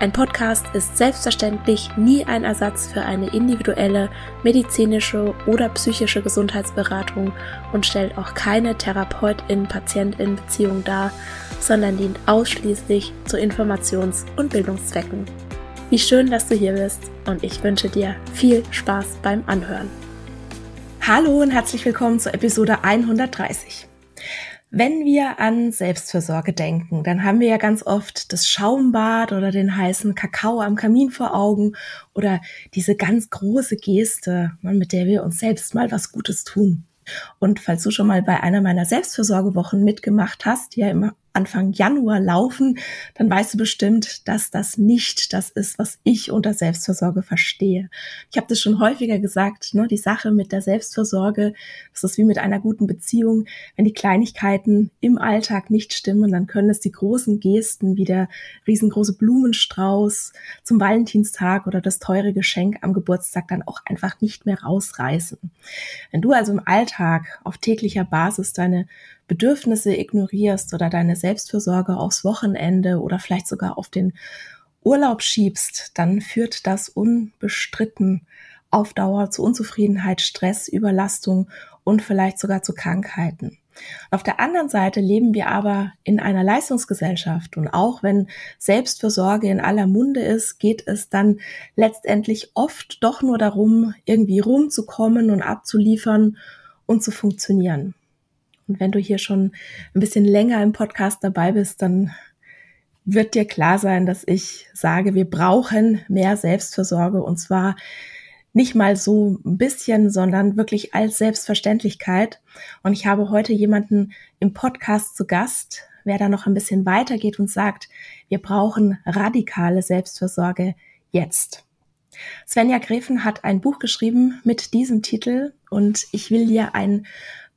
ein Podcast ist selbstverständlich nie ein Ersatz für eine individuelle medizinische oder psychische Gesundheitsberatung und stellt auch keine Therapeutin-Patientin-Beziehung dar, sondern dient ausschließlich zu Informations- und Bildungszwecken. Wie schön, dass du hier bist und ich wünsche dir viel Spaß beim Anhören. Hallo und herzlich willkommen zur Episode 130. Wenn wir an Selbstfürsorge denken, dann haben wir ja ganz oft das Schaumbad oder den heißen Kakao am Kamin vor Augen oder diese ganz große Geste, ne, mit der wir uns selbst mal was Gutes tun. Und falls du schon mal bei einer meiner Selbstfürsorgewochen mitgemacht hast, die ja immer Anfang Januar laufen, dann weißt du bestimmt, dass das nicht das ist, was ich unter Selbstversorge verstehe. Ich habe das schon häufiger gesagt, ne, die Sache mit der Selbstversorge, das ist wie mit einer guten Beziehung. Wenn die Kleinigkeiten im Alltag nicht stimmen, dann können es die großen Gesten wie der riesengroße Blumenstrauß zum Valentinstag oder das teure Geschenk am Geburtstag dann auch einfach nicht mehr rausreißen. Wenn du also im Alltag auf täglicher Basis deine Bedürfnisse ignorierst oder deine Selbstfürsorge aufs Wochenende oder vielleicht sogar auf den Urlaub schiebst, dann führt das unbestritten auf Dauer zu Unzufriedenheit, Stress, Überlastung und vielleicht sogar zu Krankheiten. Auf der anderen Seite leben wir aber in einer Leistungsgesellschaft und auch wenn Selbstfürsorge in aller Munde ist, geht es dann letztendlich oft doch nur darum, irgendwie rumzukommen und abzuliefern und zu funktionieren. Und wenn du hier schon ein bisschen länger im Podcast dabei bist, dann wird dir klar sein, dass ich sage, wir brauchen mehr Selbstversorge und zwar nicht mal so ein bisschen, sondern wirklich als Selbstverständlichkeit. Und ich habe heute jemanden im Podcast zu Gast, wer da noch ein bisschen weitergeht und sagt, wir brauchen radikale Selbstversorge jetzt. Svenja Grefen hat ein Buch geschrieben mit diesem Titel und ich will dir ein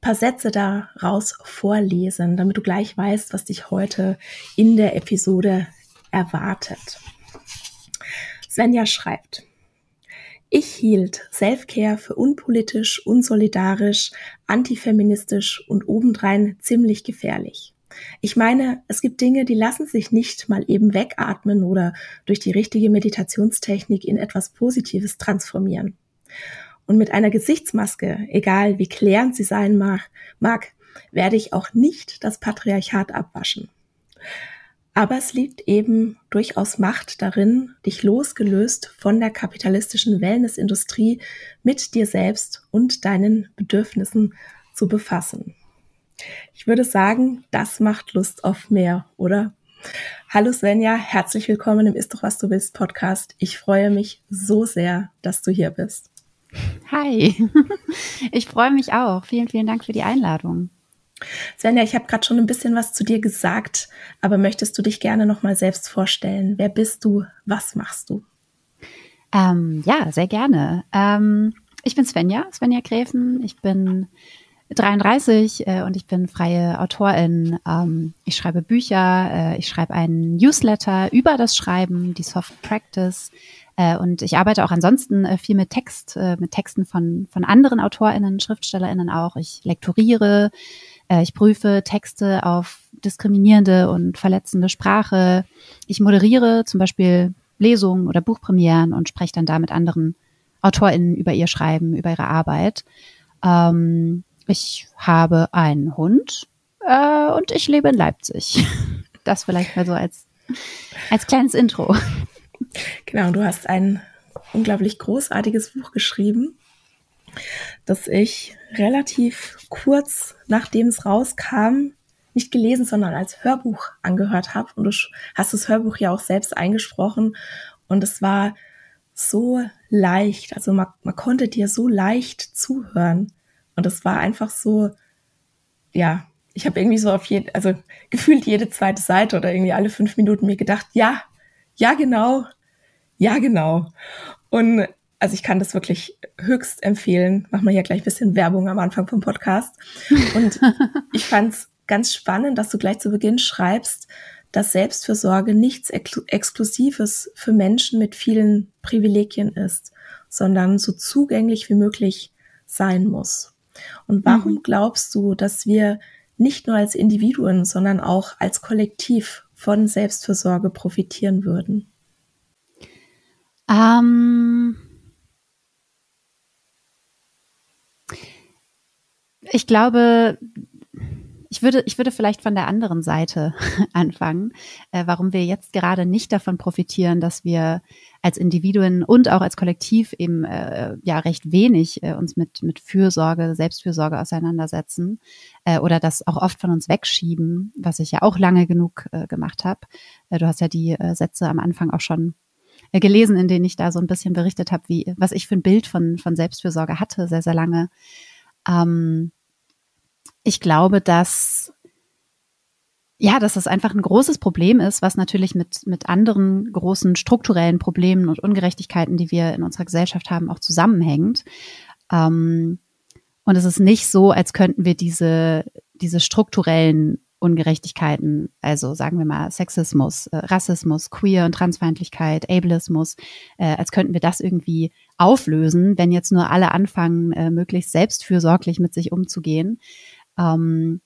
paar Sätze daraus vorlesen, damit du gleich weißt, was dich heute in der Episode erwartet. Svenja schreibt, ich hielt Selfcare für unpolitisch, unsolidarisch, antifeministisch und obendrein ziemlich gefährlich. Ich meine, es gibt Dinge, die lassen sich nicht mal eben wegatmen oder durch die richtige Meditationstechnik in etwas Positives transformieren. Und mit einer Gesichtsmaske, egal wie klärend sie sein mag, mag, werde ich auch nicht das Patriarchat abwaschen. Aber es liegt eben durchaus Macht darin, dich losgelöst von der kapitalistischen Wellnessindustrie mit dir selbst und deinen Bedürfnissen zu befassen. Ich würde sagen, das macht Lust auf mehr, oder? Hallo Svenja, herzlich willkommen im Ist doch was du willst Podcast. Ich freue mich so sehr, dass du hier bist. Hi, ich freue mich auch. Vielen, vielen Dank für die Einladung. Svenja, ich habe gerade schon ein bisschen was zu dir gesagt, aber möchtest du dich gerne noch mal selbst vorstellen? Wer bist du? Was machst du? Ähm, ja, sehr gerne. Ähm, ich bin Svenja, Svenja Gräfen. Ich bin 33 äh, und ich bin freie Autorin. Ähm, ich schreibe Bücher, äh, ich schreibe einen Newsletter über das Schreiben, die Soft Practice. Äh, und ich arbeite auch ansonsten äh, viel mit Text, äh, mit Texten von, von anderen AutorInnen, SchriftstellerInnen auch. Ich lektoriere, ich prüfe Texte auf diskriminierende und verletzende Sprache. Ich moderiere zum Beispiel Lesungen oder Buchpremieren und spreche dann da mit anderen AutorInnen über ihr Schreiben, über ihre Arbeit. Ähm, ich habe einen Hund und ich lebe in Leipzig. Das vielleicht mal so als, als kleines Intro. Genau, du hast ein unglaublich großartiges Buch geschrieben, das ich relativ kurz nachdem es rauskam nicht gelesen, sondern als Hörbuch angehört habe. Und du hast das Hörbuch ja auch selbst eingesprochen. Und es war so leicht. Also man, man konnte dir so leicht zuhören. Und es war einfach so, ja, ich habe irgendwie so auf jede, also gefühlt jede zweite Seite oder irgendwie alle fünf Minuten mir gedacht, ja, ja genau, ja genau. Und also ich kann das wirklich höchst empfehlen. Machen wir hier gleich ein bisschen Werbung am Anfang vom Podcast. Und ich fand es ganz spannend, dass du gleich zu Beginn schreibst, dass Selbstfürsorge nichts Ex Exklusives für Menschen mit vielen Privilegien ist, sondern so zugänglich wie möglich sein muss. Und warum mhm. glaubst du, dass wir nicht nur als Individuen, sondern auch als Kollektiv von Selbstfürsorge profitieren würden? Ähm, ich glaube, ich würde, ich würde vielleicht von der anderen Seite anfangen, äh, warum wir jetzt gerade nicht davon profitieren, dass wir als Individuen und auch als Kollektiv eben äh, ja recht wenig äh, uns mit mit Fürsorge, Selbstfürsorge auseinandersetzen äh, oder das auch oft von uns wegschieben, was ich ja auch lange genug äh, gemacht habe. Äh, du hast ja die äh, Sätze am Anfang auch schon gelesen, in denen ich da so ein bisschen berichtet habe, wie was ich für ein Bild von von Selbstfürsorge hatte, sehr sehr lange. Ähm, ich glaube, dass ja, dass das einfach ein großes Problem ist, was natürlich mit, mit anderen großen strukturellen Problemen und Ungerechtigkeiten, die wir in unserer Gesellschaft haben, auch zusammenhängt. Ähm, und es ist nicht so, als könnten wir diese, diese strukturellen Ungerechtigkeiten, also sagen wir mal Sexismus, äh, Rassismus, Queer- und Transfeindlichkeit, Ableismus, äh, als könnten wir das irgendwie auflösen, wenn jetzt nur alle anfangen, äh, möglichst selbstfürsorglich mit sich umzugehen. Ähm,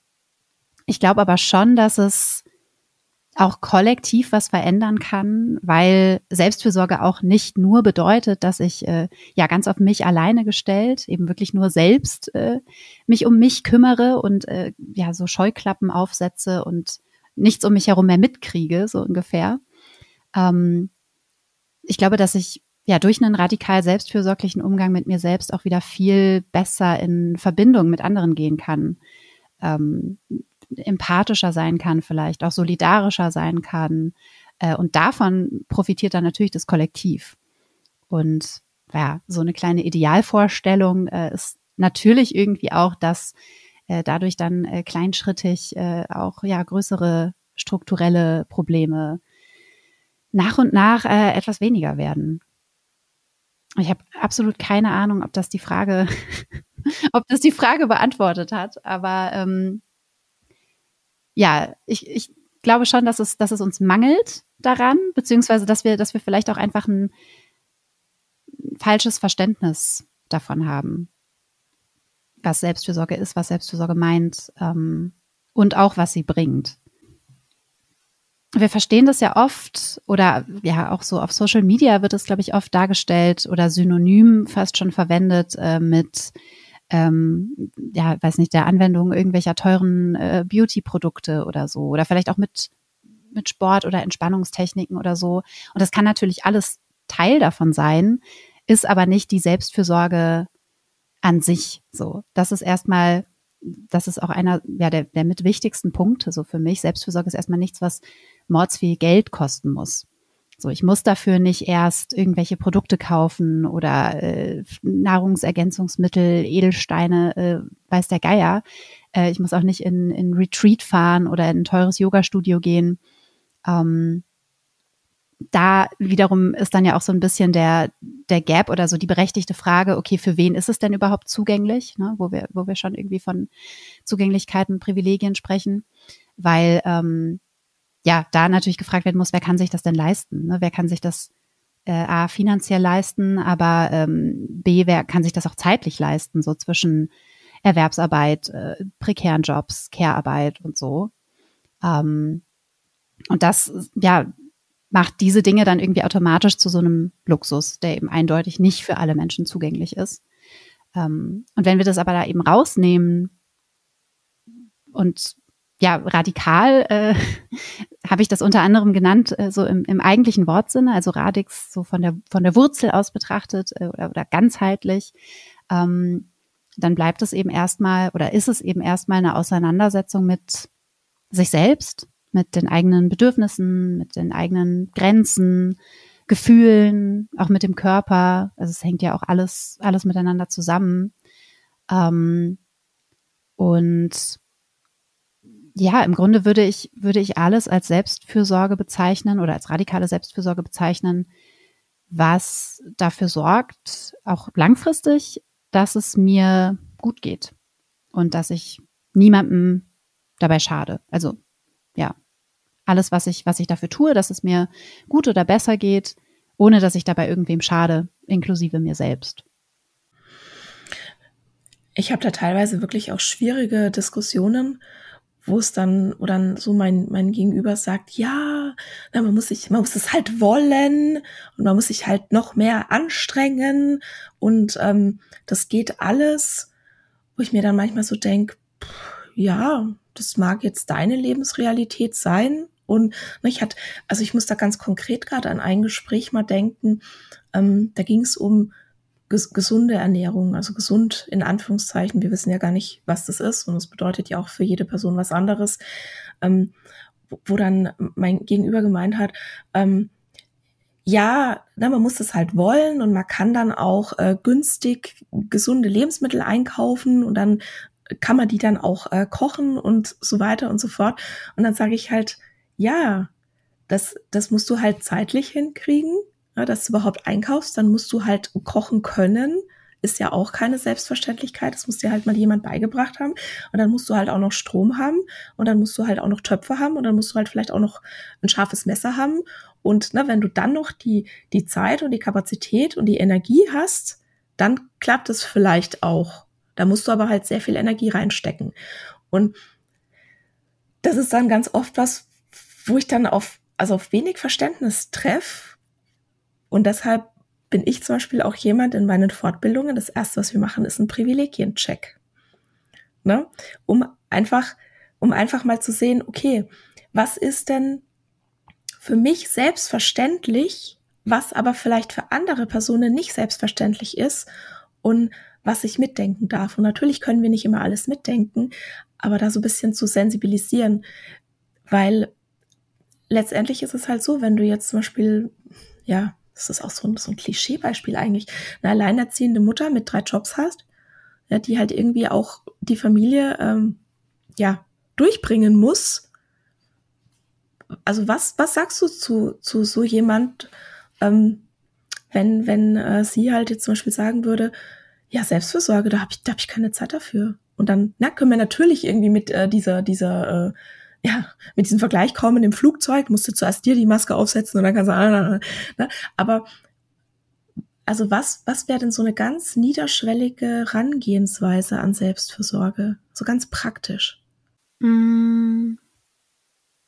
ich glaube aber schon, dass es auch kollektiv was verändern kann, weil Selbstfürsorge auch nicht nur bedeutet, dass ich äh, ja ganz auf mich alleine gestellt, eben wirklich nur selbst äh, mich um mich kümmere und äh, ja so Scheuklappen aufsetze und nichts um mich herum mehr mitkriege, so ungefähr. Ähm, ich glaube, dass ich ja durch einen radikal selbstfürsorglichen Umgang mit mir selbst auch wieder viel besser in Verbindung mit anderen gehen kann. Ähm, empathischer sein kann, vielleicht auch solidarischer sein kann. Äh, und davon profitiert dann natürlich das Kollektiv. Und ja, so eine kleine Idealvorstellung äh, ist natürlich irgendwie auch, dass äh, dadurch dann kleinschrittig auch ja größere strukturelle Probleme nach und nach etwas weniger werden. Ich habe absolut keine Ahnung, ob das die Frage, ob das die Frage beantwortet hat, aber ähm, ja, ich, ich glaube schon, dass es, dass es uns mangelt daran, beziehungsweise dass wir, dass wir vielleicht auch einfach ein falsches Verständnis davon haben, was Selbstfürsorge ist, was Selbstfürsorge meint ähm, und auch was sie bringt. Wir verstehen das ja oft oder ja auch so auf Social Media wird es, glaube ich, oft dargestellt oder synonym fast schon verwendet äh, mit ähm, ja, weiß nicht, der Anwendung irgendwelcher teuren äh, Beauty-Produkte oder so. Oder vielleicht auch mit, mit Sport oder Entspannungstechniken oder so. Und das kann natürlich alles Teil davon sein, ist aber nicht die Selbstfürsorge an sich so. Das ist erstmal, das ist auch einer ja, der, der mit wichtigsten Punkte so für mich. Selbstfürsorge ist erstmal nichts, was mordsviel Geld kosten muss. So, ich muss dafür nicht erst irgendwelche Produkte kaufen oder äh, Nahrungsergänzungsmittel, Edelsteine, äh, weiß der Geier. Äh, ich muss auch nicht in, in Retreat fahren oder in ein teures Yoga-Studio gehen. Ähm, da wiederum ist dann ja auch so ein bisschen der, der Gap oder so die berechtigte Frage, okay, für wen ist es denn überhaupt zugänglich, ne? wo, wir, wo wir schon irgendwie von Zugänglichkeiten, Privilegien sprechen, weil ähm, ja, da natürlich gefragt werden muss, wer kann sich das denn leisten? Ne? Wer kann sich das äh, A finanziell leisten, aber ähm, B, wer kann sich das auch zeitlich leisten, so zwischen Erwerbsarbeit, äh, prekären Jobs, Care-Arbeit und so. Ähm, und das, ja, macht diese Dinge dann irgendwie automatisch zu so einem Luxus, der eben eindeutig nicht für alle Menschen zugänglich ist. Ähm, und wenn wir das aber da eben rausnehmen und ja, radikal äh, habe ich das unter anderem genannt, äh, so im, im eigentlichen Wortsinne, also Radix so von der, von der Wurzel aus betrachtet äh, oder, oder ganzheitlich. Ähm, dann bleibt es eben erstmal oder ist es eben erstmal eine Auseinandersetzung mit sich selbst, mit den eigenen Bedürfnissen, mit den eigenen Grenzen, Gefühlen, auch mit dem Körper. Also es hängt ja auch alles, alles miteinander zusammen. Ähm, und ja, im Grunde würde ich, würde ich alles als Selbstfürsorge bezeichnen oder als radikale Selbstfürsorge bezeichnen, was dafür sorgt, auch langfristig, dass es mir gut geht und dass ich niemandem dabei schade. Also ja, alles, was ich, was ich dafür tue, dass es mir gut oder besser geht, ohne dass ich dabei irgendwem schade, inklusive mir selbst. Ich habe da teilweise wirklich auch schwierige Diskussionen, wo es dann, wo dann so mein, mein Gegenüber sagt, ja, na, man muss sich, man muss es halt wollen und man muss sich halt noch mehr anstrengen und ähm, das geht alles, wo ich mir dann manchmal so denke, ja, das mag jetzt deine Lebensrealität sein, und ne, ich hatte, also ich muss da ganz konkret gerade an ein Gespräch mal denken. Ähm, da ging es um ges gesunde Ernährung, also gesund in Anführungszeichen. Wir wissen ja gar nicht, was das ist und es bedeutet ja auch für jede Person was anderes. Ähm, wo, wo dann mein Gegenüber gemeint hat, ähm, ja, na, man muss es halt wollen und man kann dann auch äh, günstig gesunde Lebensmittel einkaufen und dann kann man die dann auch äh, kochen und so weiter und so fort. Und dann sage ich halt, ja, das, das musst du halt zeitlich hinkriegen, ja, dass du überhaupt einkaufst, dann musst du halt kochen können. Ist ja auch keine Selbstverständlichkeit. Das muss dir halt mal jemand beigebracht haben. Und dann musst du halt auch noch Strom haben. Und dann musst du halt auch noch Töpfe haben. Und dann musst du halt vielleicht auch noch ein scharfes Messer haben. Und ne, wenn du dann noch die, die Zeit und die Kapazität und die Energie hast, dann klappt es vielleicht auch. Da musst du aber halt sehr viel Energie reinstecken. Und das ist dann ganz oft was, wo ich dann auf, also auf wenig Verständnis treffe. Und deshalb bin ich zum Beispiel auch jemand in meinen Fortbildungen, das erste, was wir machen, ist ein Privilegiencheck. Ne? Um einfach, um einfach mal zu sehen, okay, was ist denn für mich selbstverständlich, was aber vielleicht für andere Personen nicht selbstverständlich ist und was ich mitdenken darf. Und natürlich können wir nicht immer alles mitdenken, aber da so ein bisschen zu sensibilisieren, weil letztendlich ist es halt so, wenn du jetzt zum Beispiel, ja, das ist auch so ein, so ein Klischeebeispiel eigentlich, eine alleinerziehende Mutter mit drei Jobs hast, ja, die halt irgendwie auch die Familie, ähm, ja, durchbringen muss. Also was, was sagst du zu, zu so jemand, ähm, wenn, wenn äh, sie halt jetzt zum Beispiel sagen würde, ja, Selbstfürsorge, da habe ich, da ich keine Zeit dafür. Und dann, na, können wir natürlich irgendwie mit äh, dieser, dieser äh, ja, mit diesem Vergleich kommen im Flugzeug, musst du zuerst dir die Maske aufsetzen und dann kannst du, ne? aber also was, was wäre denn so eine ganz niederschwellige Rangehensweise an Selbstfürsorge? So ganz praktisch. Mm.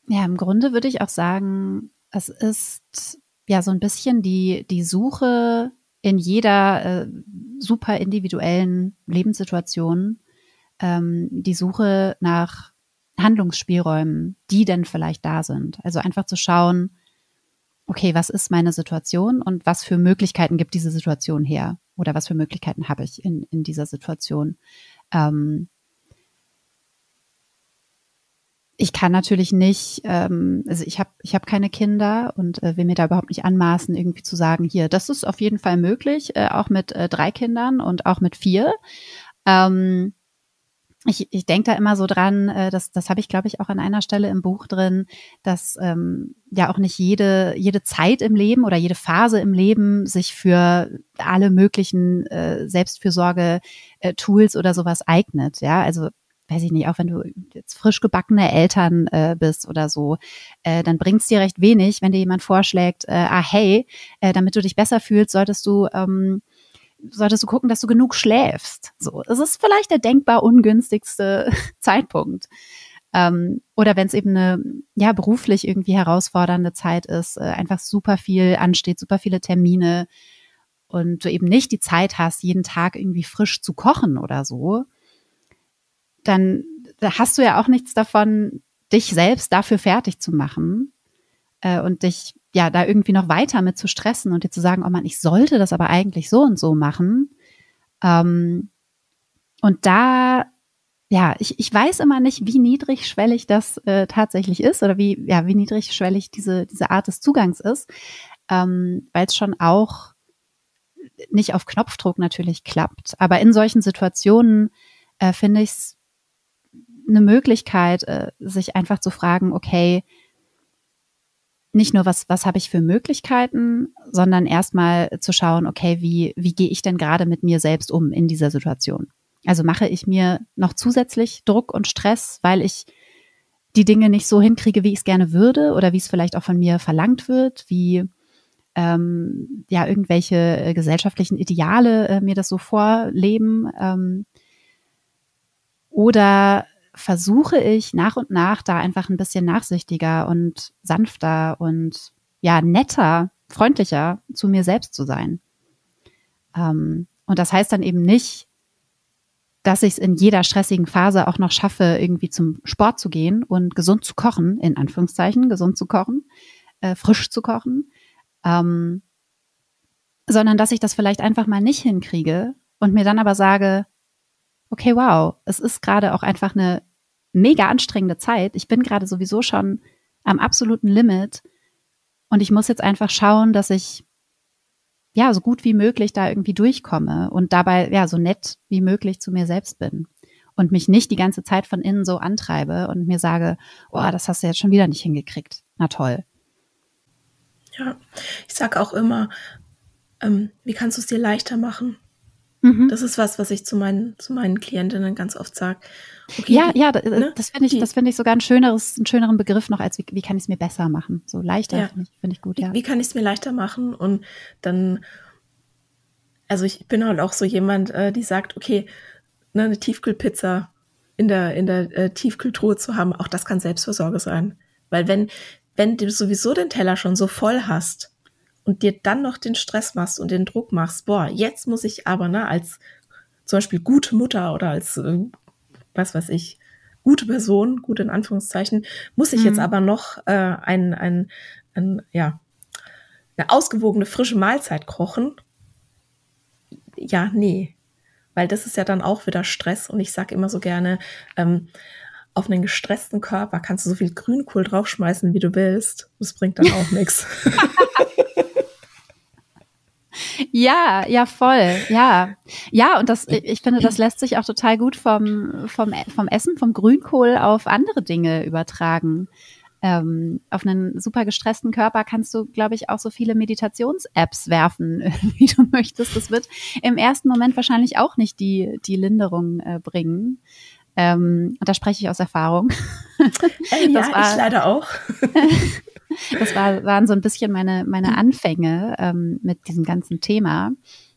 Ja, im Grunde würde ich auch sagen, es ist ja so ein bisschen die, die Suche in jeder äh, super individuellen Lebenssituation, ähm, die Suche nach Handlungsspielräumen, die denn vielleicht da sind. Also einfach zu schauen, okay, was ist meine Situation und was für Möglichkeiten gibt diese Situation her? Oder was für Möglichkeiten habe ich in, in dieser Situation? Ähm, ich kann natürlich nicht, ähm, also ich habe ich hab keine Kinder und äh, will mir da überhaupt nicht anmaßen, irgendwie zu sagen, hier, das ist auf jeden Fall möglich, äh, auch mit äh, drei Kindern und auch mit vier. Ähm, ich, ich denke da immer so dran, äh, das, das habe ich, glaube ich, auch an einer Stelle im Buch drin, dass ähm, ja auch nicht jede, jede Zeit im Leben oder jede Phase im Leben sich für alle möglichen äh, Selbstfürsorge-Tools oder sowas eignet. Ja, also weiß ich nicht, auch wenn du jetzt frisch gebackene Eltern äh, bist oder so, äh, dann bringt's dir recht wenig, wenn dir jemand vorschlägt, äh, ah hey, äh, damit du dich besser fühlst, solltest du ähm, solltest du gucken, dass du genug schläfst. So, es ist vielleicht der denkbar ungünstigste Zeitpunkt. Ähm, oder wenn es eben eine ja beruflich irgendwie herausfordernde Zeit ist, äh, einfach super viel ansteht, super viele Termine und du eben nicht die Zeit hast, jeden Tag irgendwie frisch zu kochen oder so, dann da hast du ja auch nichts davon, dich selbst dafür fertig zu machen äh, und dich ja, da irgendwie noch weiter mit zu stressen und dir zu sagen, oh man, ich sollte das aber eigentlich so und so machen. Ähm, und da ja, ich, ich weiß immer nicht, wie niedrigschwellig das äh, tatsächlich ist oder wie, ja, wie niedrigschwellig diese, diese Art des Zugangs ist, ähm, weil es schon auch nicht auf Knopfdruck natürlich klappt. Aber in solchen Situationen äh, finde ich es eine Möglichkeit, äh, sich einfach zu fragen, okay, nicht nur, was, was habe ich für Möglichkeiten, sondern erstmal zu schauen, okay, wie, wie gehe ich denn gerade mit mir selbst um in dieser Situation? Also mache ich mir noch zusätzlich Druck und Stress, weil ich die Dinge nicht so hinkriege, wie ich es gerne würde oder wie es vielleicht auch von mir verlangt wird, wie ähm, ja irgendwelche äh, gesellschaftlichen Ideale äh, mir das so vorleben. Ähm, oder versuche ich nach und nach da einfach ein bisschen nachsichtiger und sanfter und ja netter, freundlicher zu mir selbst zu sein. Ähm, und das heißt dann eben nicht, dass ich es in jeder stressigen Phase auch noch schaffe, irgendwie zum Sport zu gehen und gesund zu kochen, in Anführungszeichen, gesund zu kochen, äh, frisch zu kochen, ähm, sondern dass ich das vielleicht einfach mal nicht hinkriege und mir dann aber sage, okay, wow, es ist gerade auch einfach eine mega anstrengende Zeit. Ich bin gerade sowieso schon am absoluten Limit und ich muss jetzt einfach schauen, dass ich ja, so gut wie möglich da irgendwie durchkomme und dabei ja so nett wie möglich zu mir selbst bin und mich nicht die ganze Zeit von innen so antreibe und mir sage, oh, das hast du jetzt schon wieder nicht hingekriegt. Na toll. Ja, ich sage auch immer, ähm, wie kannst du es dir leichter machen? Mhm. Das ist was, was ich zu meinen, zu meinen Klientinnen ganz oft sage. Okay, ja, ja, ne? das finde ich, das finde ich sogar ein schöneres, einen schöneren Begriff noch als wie, wie kann ich es mir besser machen? So leichter ja. finde ich, find ich gut, ja. Wie, wie kann ich es mir leichter machen? Und dann, also ich bin halt auch so jemand, äh, die sagt, okay, ne, eine Tiefkühlpizza in der, in der äh, Tiefkühltruhe zu haben, auch das kann Selbstversorge sein. Weil wenn, wenn du sowieso den Teller schon so voll hast, und dir dann noch den Stress machst und den Druck machst, boah, jetzt muss ich aber, ne, als zum Beispiel gute Mutter oder als, äh, was weiß ich, gute Person, gut in Anführungszeichen, muss ich mhm. jetzt aber noch äh, ein, ein, ein, ja, eine ausgewogene frische Mahlzeit kochen. Ja, nee. Weil das ist ja dann auch wieder Stress und ich sage immer so gerne, ähm, auf einen gestressten Körper kannst du so viel Grünkohl draufschmeißen, wie du willst. Das bringt dann auch nichts. Ja, ja, voll. Ja. Ja, und das, ich finde, das lässt sich auch total gut vom, vom, vom Essen, vom Grünkohl auf andere Dinge übertragen. Ähm, auf einen super gestressten Körper kannst du, glaube ich, auch so viele Meditations-Apps werfen, wie du möchtest. Das wird im ersten Moment wahrscheinlich auch nicht die, die Linderung äh, bringen. Ähm, und da spreche ich aus Erfahrung. Äh, ja, war, ich leider auch. Das war, waren so ein bisschen meine, meine Anfänge ähm, mit diesem ganzen Thema.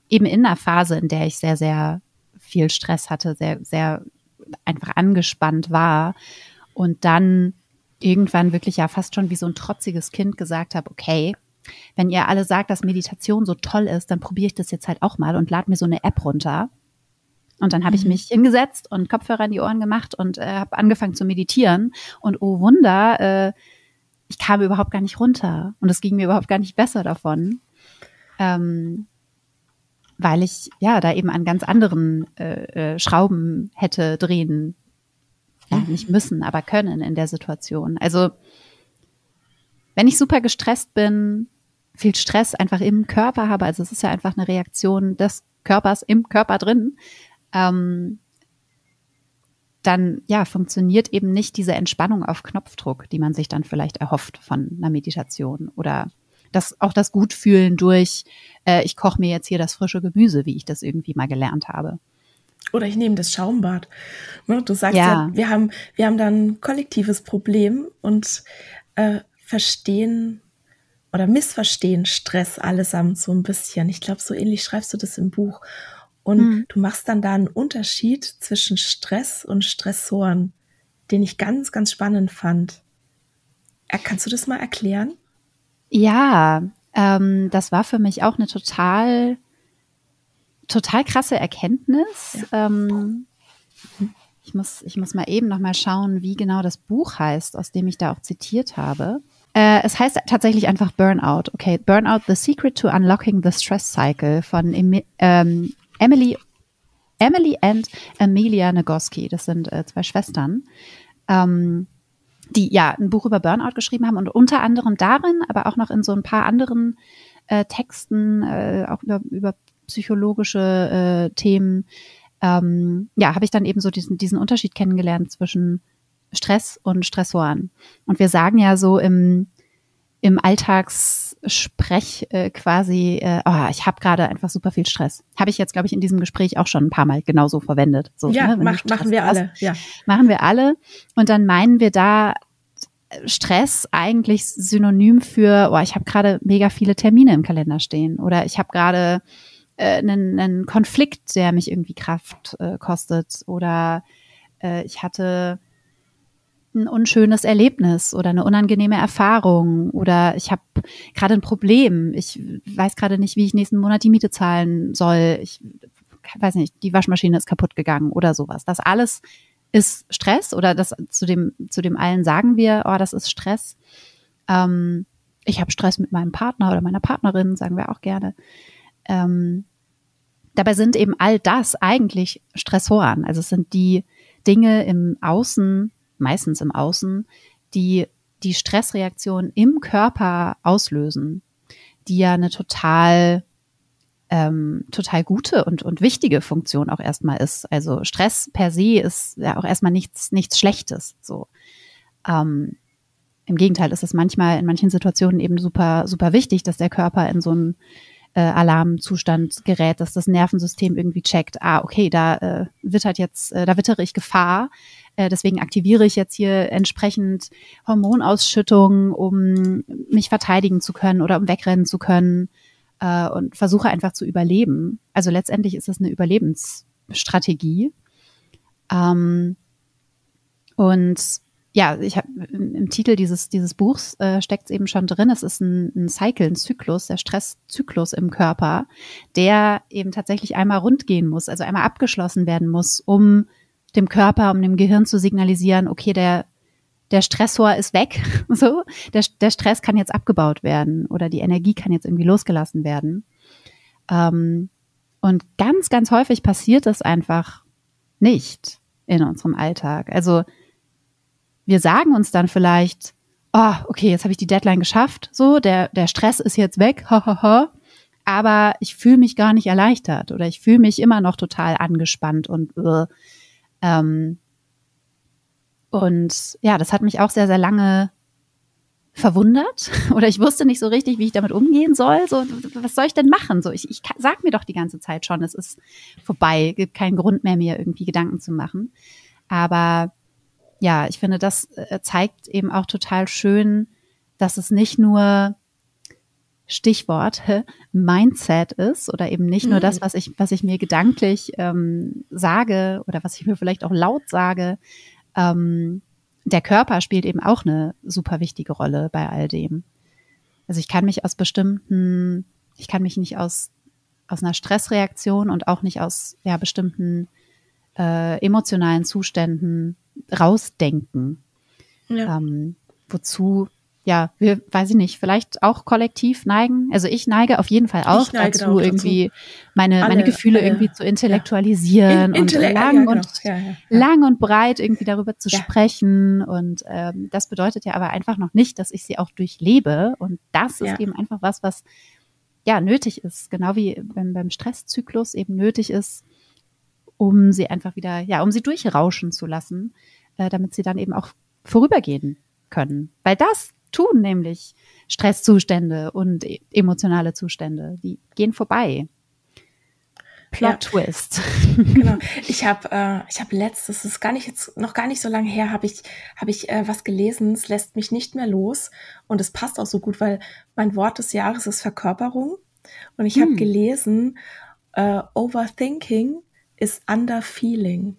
Eben in einer Phase, in der ich sehr, sehr viel Stress hatte, sehr, sehr einfach angespannt war. Und dann irgendwann wirklich ja fast schon wie so ein trotziges Kind gesagt habe, okay, wenn ihr alle sagt, dass Meditation so toll ist, dann probiere ich das jetzt halt auch mal und lade mir so eine App runter. Und dann habe ich mhm. mich hingesetzt und Kopfhörer in die Ohren gemacht und äh, habe angefangen zu meditieren. Und oh Wunder, äh, ich kam überhaupt gar nicht runter und es ging mir überhaupt gar nicht besser davon, ähm, weil ich ja da eben an ganz anderen äh, äh, Schrauben hätte drehen, ja, mhm. nicht müssen, aber können in der Situation. Also wenn ich super gestresst bin, viel Stress einfach im Körper habe, also es ist ja einfach eine Reaktion des Körpers im Körper drin, ähm, dann ja funktioniert eben nicht diese Entspannung auf Knopfdruck, die man sich dann vielleicht erhofft von einer Meditation oder das auch das Gutfühlen durch, äh, ich koche mir jetzt hier das frische Gemüse, wie ich das irgendwie mal gelernt habe. Oder ich nehme das Schaumbad. Ne, du sagst ja, ja wir haben wir haben dann ein kollektives Problem und äh, verstehen oder missverstehen Stress allesamt so ein bisschen. Ich glaube, so ähnlich schreibst du das im Buch. Und hm. du machst dann da einen Unterschied zwischen Stress und Stressoren, den ich ganz, ganz spannend fand. Äh, kannst du das mal erklären? Ja, ähm, das war für mich auch eine total, total krasse Erkenntnis. Ja. Ähm, ich muss, ich muss mal eben noch mal schauen, wie genau das Buch heißt, aus dem ich da auch zitiert habe. Äh, es heißt tatsächlich einfach Burnout. Okay, Burnout: The Secret to Unlocking the Stress Cycle von ähm, Emily Emily and Amelia Nagoski. Das sind äh, zwei Schwestern. Ähm, die ja ein Buch über Burnout geschrieben haben und unter anderem darin, aber auch noch in so ein paar anderen äh, Texten, äh, auch über, über psychologische äh, Themen, ähm, ja, habe ich dann eben so diesen, diesen Unterschied kennengelernt zwischen Stress und Stressoren. Und wir sagen ja so im, im Alltagssprech äh, quasi, äh, oh, ich habe gerade einfach super viel Stress. Habe ich jetzt, glaube ich, in diesem Gespräch auch schon ein paar Mal genauso verwendet. So, ja, ne, mach, machen wir alle. Ja. Machen wir alle. Und dann meinen wir da Stress eigentlich synonym für, oh, ich habe gerade mega viele Termine im Kalender stehen oder ich habe gerade äh, einen, einen Konflikt, der mich irgendwie Kraft äh, kostet oder äh, ich hatte ein unschönes Erlebnis oder eine unangenehme Erfahrung oder ich habe gerade ein Problem. Ich weiß gerade nicht, wie ich nächsten Monat die Miete zahlen soll. Ich weiß nicht, die Waschmaschine ist kaputt gegangen oder sowas. Das alles ist Stress oder das zu dem zu dem allen sagen wir, oh, das ist Stress. Ähm, ich habe Stress mit meinem Partner oder meiner Partnerin, sagen wir auch gerne. Ähm, dabei sind eben all das eigentlich Stressoren. Also es sind die Dinge im Außen, meistens im Außen, die die Stressreaktion im Körper auslösen, die ja eine total ähm, total gute und, und wichtige Funktion auch erstmal ist. Also Stress per se ist ja auch erstmal nichts, nichts Schlechtes. So. Ähm, Im Gegenteil ist es manchmal in manchen Situationen eben super, super wichtig, dass der Körper in so einen äh, Alarmzustand gerät, dass das Nervensystem irgendwie checkt, ah, okay, da äh, wittert jetzt, äh, da wittere ich Gefahr, äh, deswegen aktiviere ich jetzt hier entsprechend Hormonausschüttung, um mich verteidigen zu können oder um wegrennen zu können äh, und versuche einfach zu überleben. Also letztendlich ist es eine Überlebensstrategie. Ähm, und ja, ich habe im, im, Titel dieses, dieses Buchs äh, steckt es eben schon drin. Es ist ein, ein Cycle, ein Zyklus, der Stresszyklus im Körper, der eben tatsächlich einmal rund gehen muss, also einmal abgeschlossen werden muss, um dem Körper, um dem Gehirn zu signalisieren, okay, der der Stressor ist weg, so, der, der Stress kann jetzt abgebaut werden oder die Energie kann jetzt irgendwie losgelassen werden. Ähm, und ganz, ganz häufig passiert das einfach nicht in unserem Alltag. Also wir sagen uns dann vielleicht, oh, okay, jetzt habe ich die Deadline geschafft, so, der, der Stress ist jetzt weg, ha, ha, ha. aber ich fühle mich gar nicht erleichtert oder ich fühle mich immer noch total angespannt und uh, ähm, und ja, das hat mich auch sehr, sehr lange verwundert oder ich wusste nicht so richtig, wie ich damit umgehen soll. So, was soll ich denn machen? So, ich, ich sag mir doch die ganze Zeit schon, es ist vorbei, gibt keinen Grund mehr, mir irgendwie Gedanken zu machen. Aber ja, ich finde, das äh, zeigt eben auch total schön, dass es nicht nur Stichwort Mindset ist oder eben nicht nur das, mhm. was ich, was ich mir gedanklich ähm, sage oder was ich mir vielleicht auch laut sage, ähm, der Körper spielt eben auch eine super wichtige Rolle bei all dem. Also ich kann mich aus bestimmten, ich kann mich nicht aus, aus einer Stressreaktion und auch nicht aus ja, bestimmten äh, emotionalen Zuständen rausdenken. Ja. Ähm, wozu ja, wir, weiß ich nicht, vielleicht auch kollektiv neigen. Also ich neige auf jeden Fall auch dazu, irgendwie dazu. meine, Alle, meine Gefühle äh, irgendwie zu intellektualisieren ja. In, und lang ja, genau. und ja, lang und breit irgendwie darüber zu sprechen. Und ähm, das bedeutet ja aber einfach noch nicht, dass ich sie auch durchlebe. Und das ist eben einfach was, was ja nötig ist, genau wie beim, beim Stresszyklus eben nötig ist, um sie einfach wieder, ja, um sie durchrauschen zu lassen, äh, damit sie dann eben auch vorübergehen können. Weil das tun, nämlich Stresszustände und e-, emotionale Zustände. Die gehen vorbei. Plot ja. Twist. genau. Ich habe äh, ich habe letztes, das ist gar nicht jetzt noch gar nicht so lange her, habe ich habe ich äh, was gelesen. Es lässt mich nicht mehr los und es passt auch so gut, weil mein Wort des Jahres ist Verkörperung und ich hm. habe gelesen, äh, Overthinking is Underfeeling.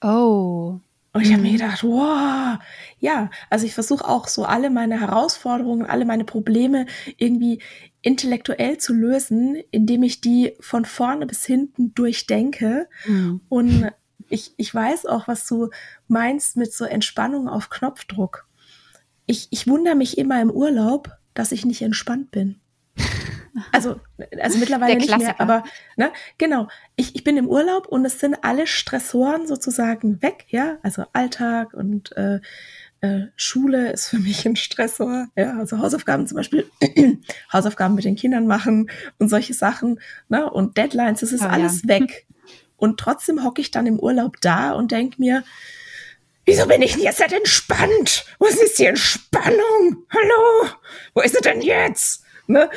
Oh. Und ich habe mir mhm. gedacht, wow, ja, also ich versuche auch so alle meine Herausforderungen, alle meine Probleme irgendwie intellektuell zu lösen, indem ich die von vorne bis hinten durchdenke. Mhm. Und ich, ich weiß auch, was du meinst mit so Entspannung auf Knopfdruck. Ich, ich wundere mich immer im Urlaub, dass ich nicht entspannt bin. Also, also mittlerweile nicht mehr, aber ne, genau. Ich, ich bin im Urlaub und es sind alle Stressoren sozusagen weg, ja. Also Alltag und äh, äh, Schule ist für mich ein Stressor. Ja, also Hausaufgaben zum Beispiel, Hausaufgaben mit den Kindern machen und solche Sachen, ne? Und Deadlines, es ist oh, alles ja. weg. Und trotzdem hocke ich dann im Urlaub da und denk mir, Wieso bin ich denn jetzt nicht entspannt? Wo ist die Entspannung? Hallo? Wo ist sie denn jetzt? Ne?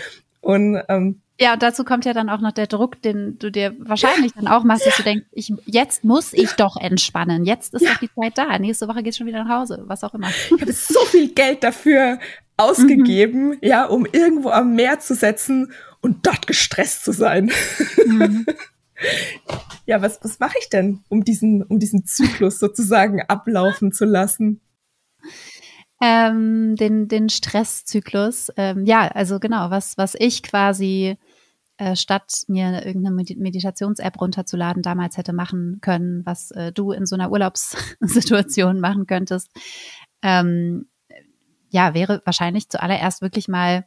Und ähm, ja, und dazu kommt ja dann auch noch der Druck, den du dir wahrscheinlich dann auch machst, dass du denkst, ich, jetzt muss ich doch entspannen. Jetzt ist ja. doch die Zeit da. Nächste Woche geht's schon wieder nach Hause, was auch immer. Ich habe so viel Geld dafür ausgegeben, mhm. ja, um irgendwo am Meer zu setzen und dort gestresst zu sein. Mhm. ja, was, was mache ich denn, um diesen, um diesen Zyklus sozusagen ablaufen zu lassen? Ähm, den, den Stresszyklus. Ähm, ja, also genau, was, was ich quasi äh, statt mir irgendeine Meditations-App runterzuladen, damals hätte machen können, was äh, du in so einer Urlaubssituation machen könntest, ähm, ja, wäre wahrscheinlich zuallererst wirklich mal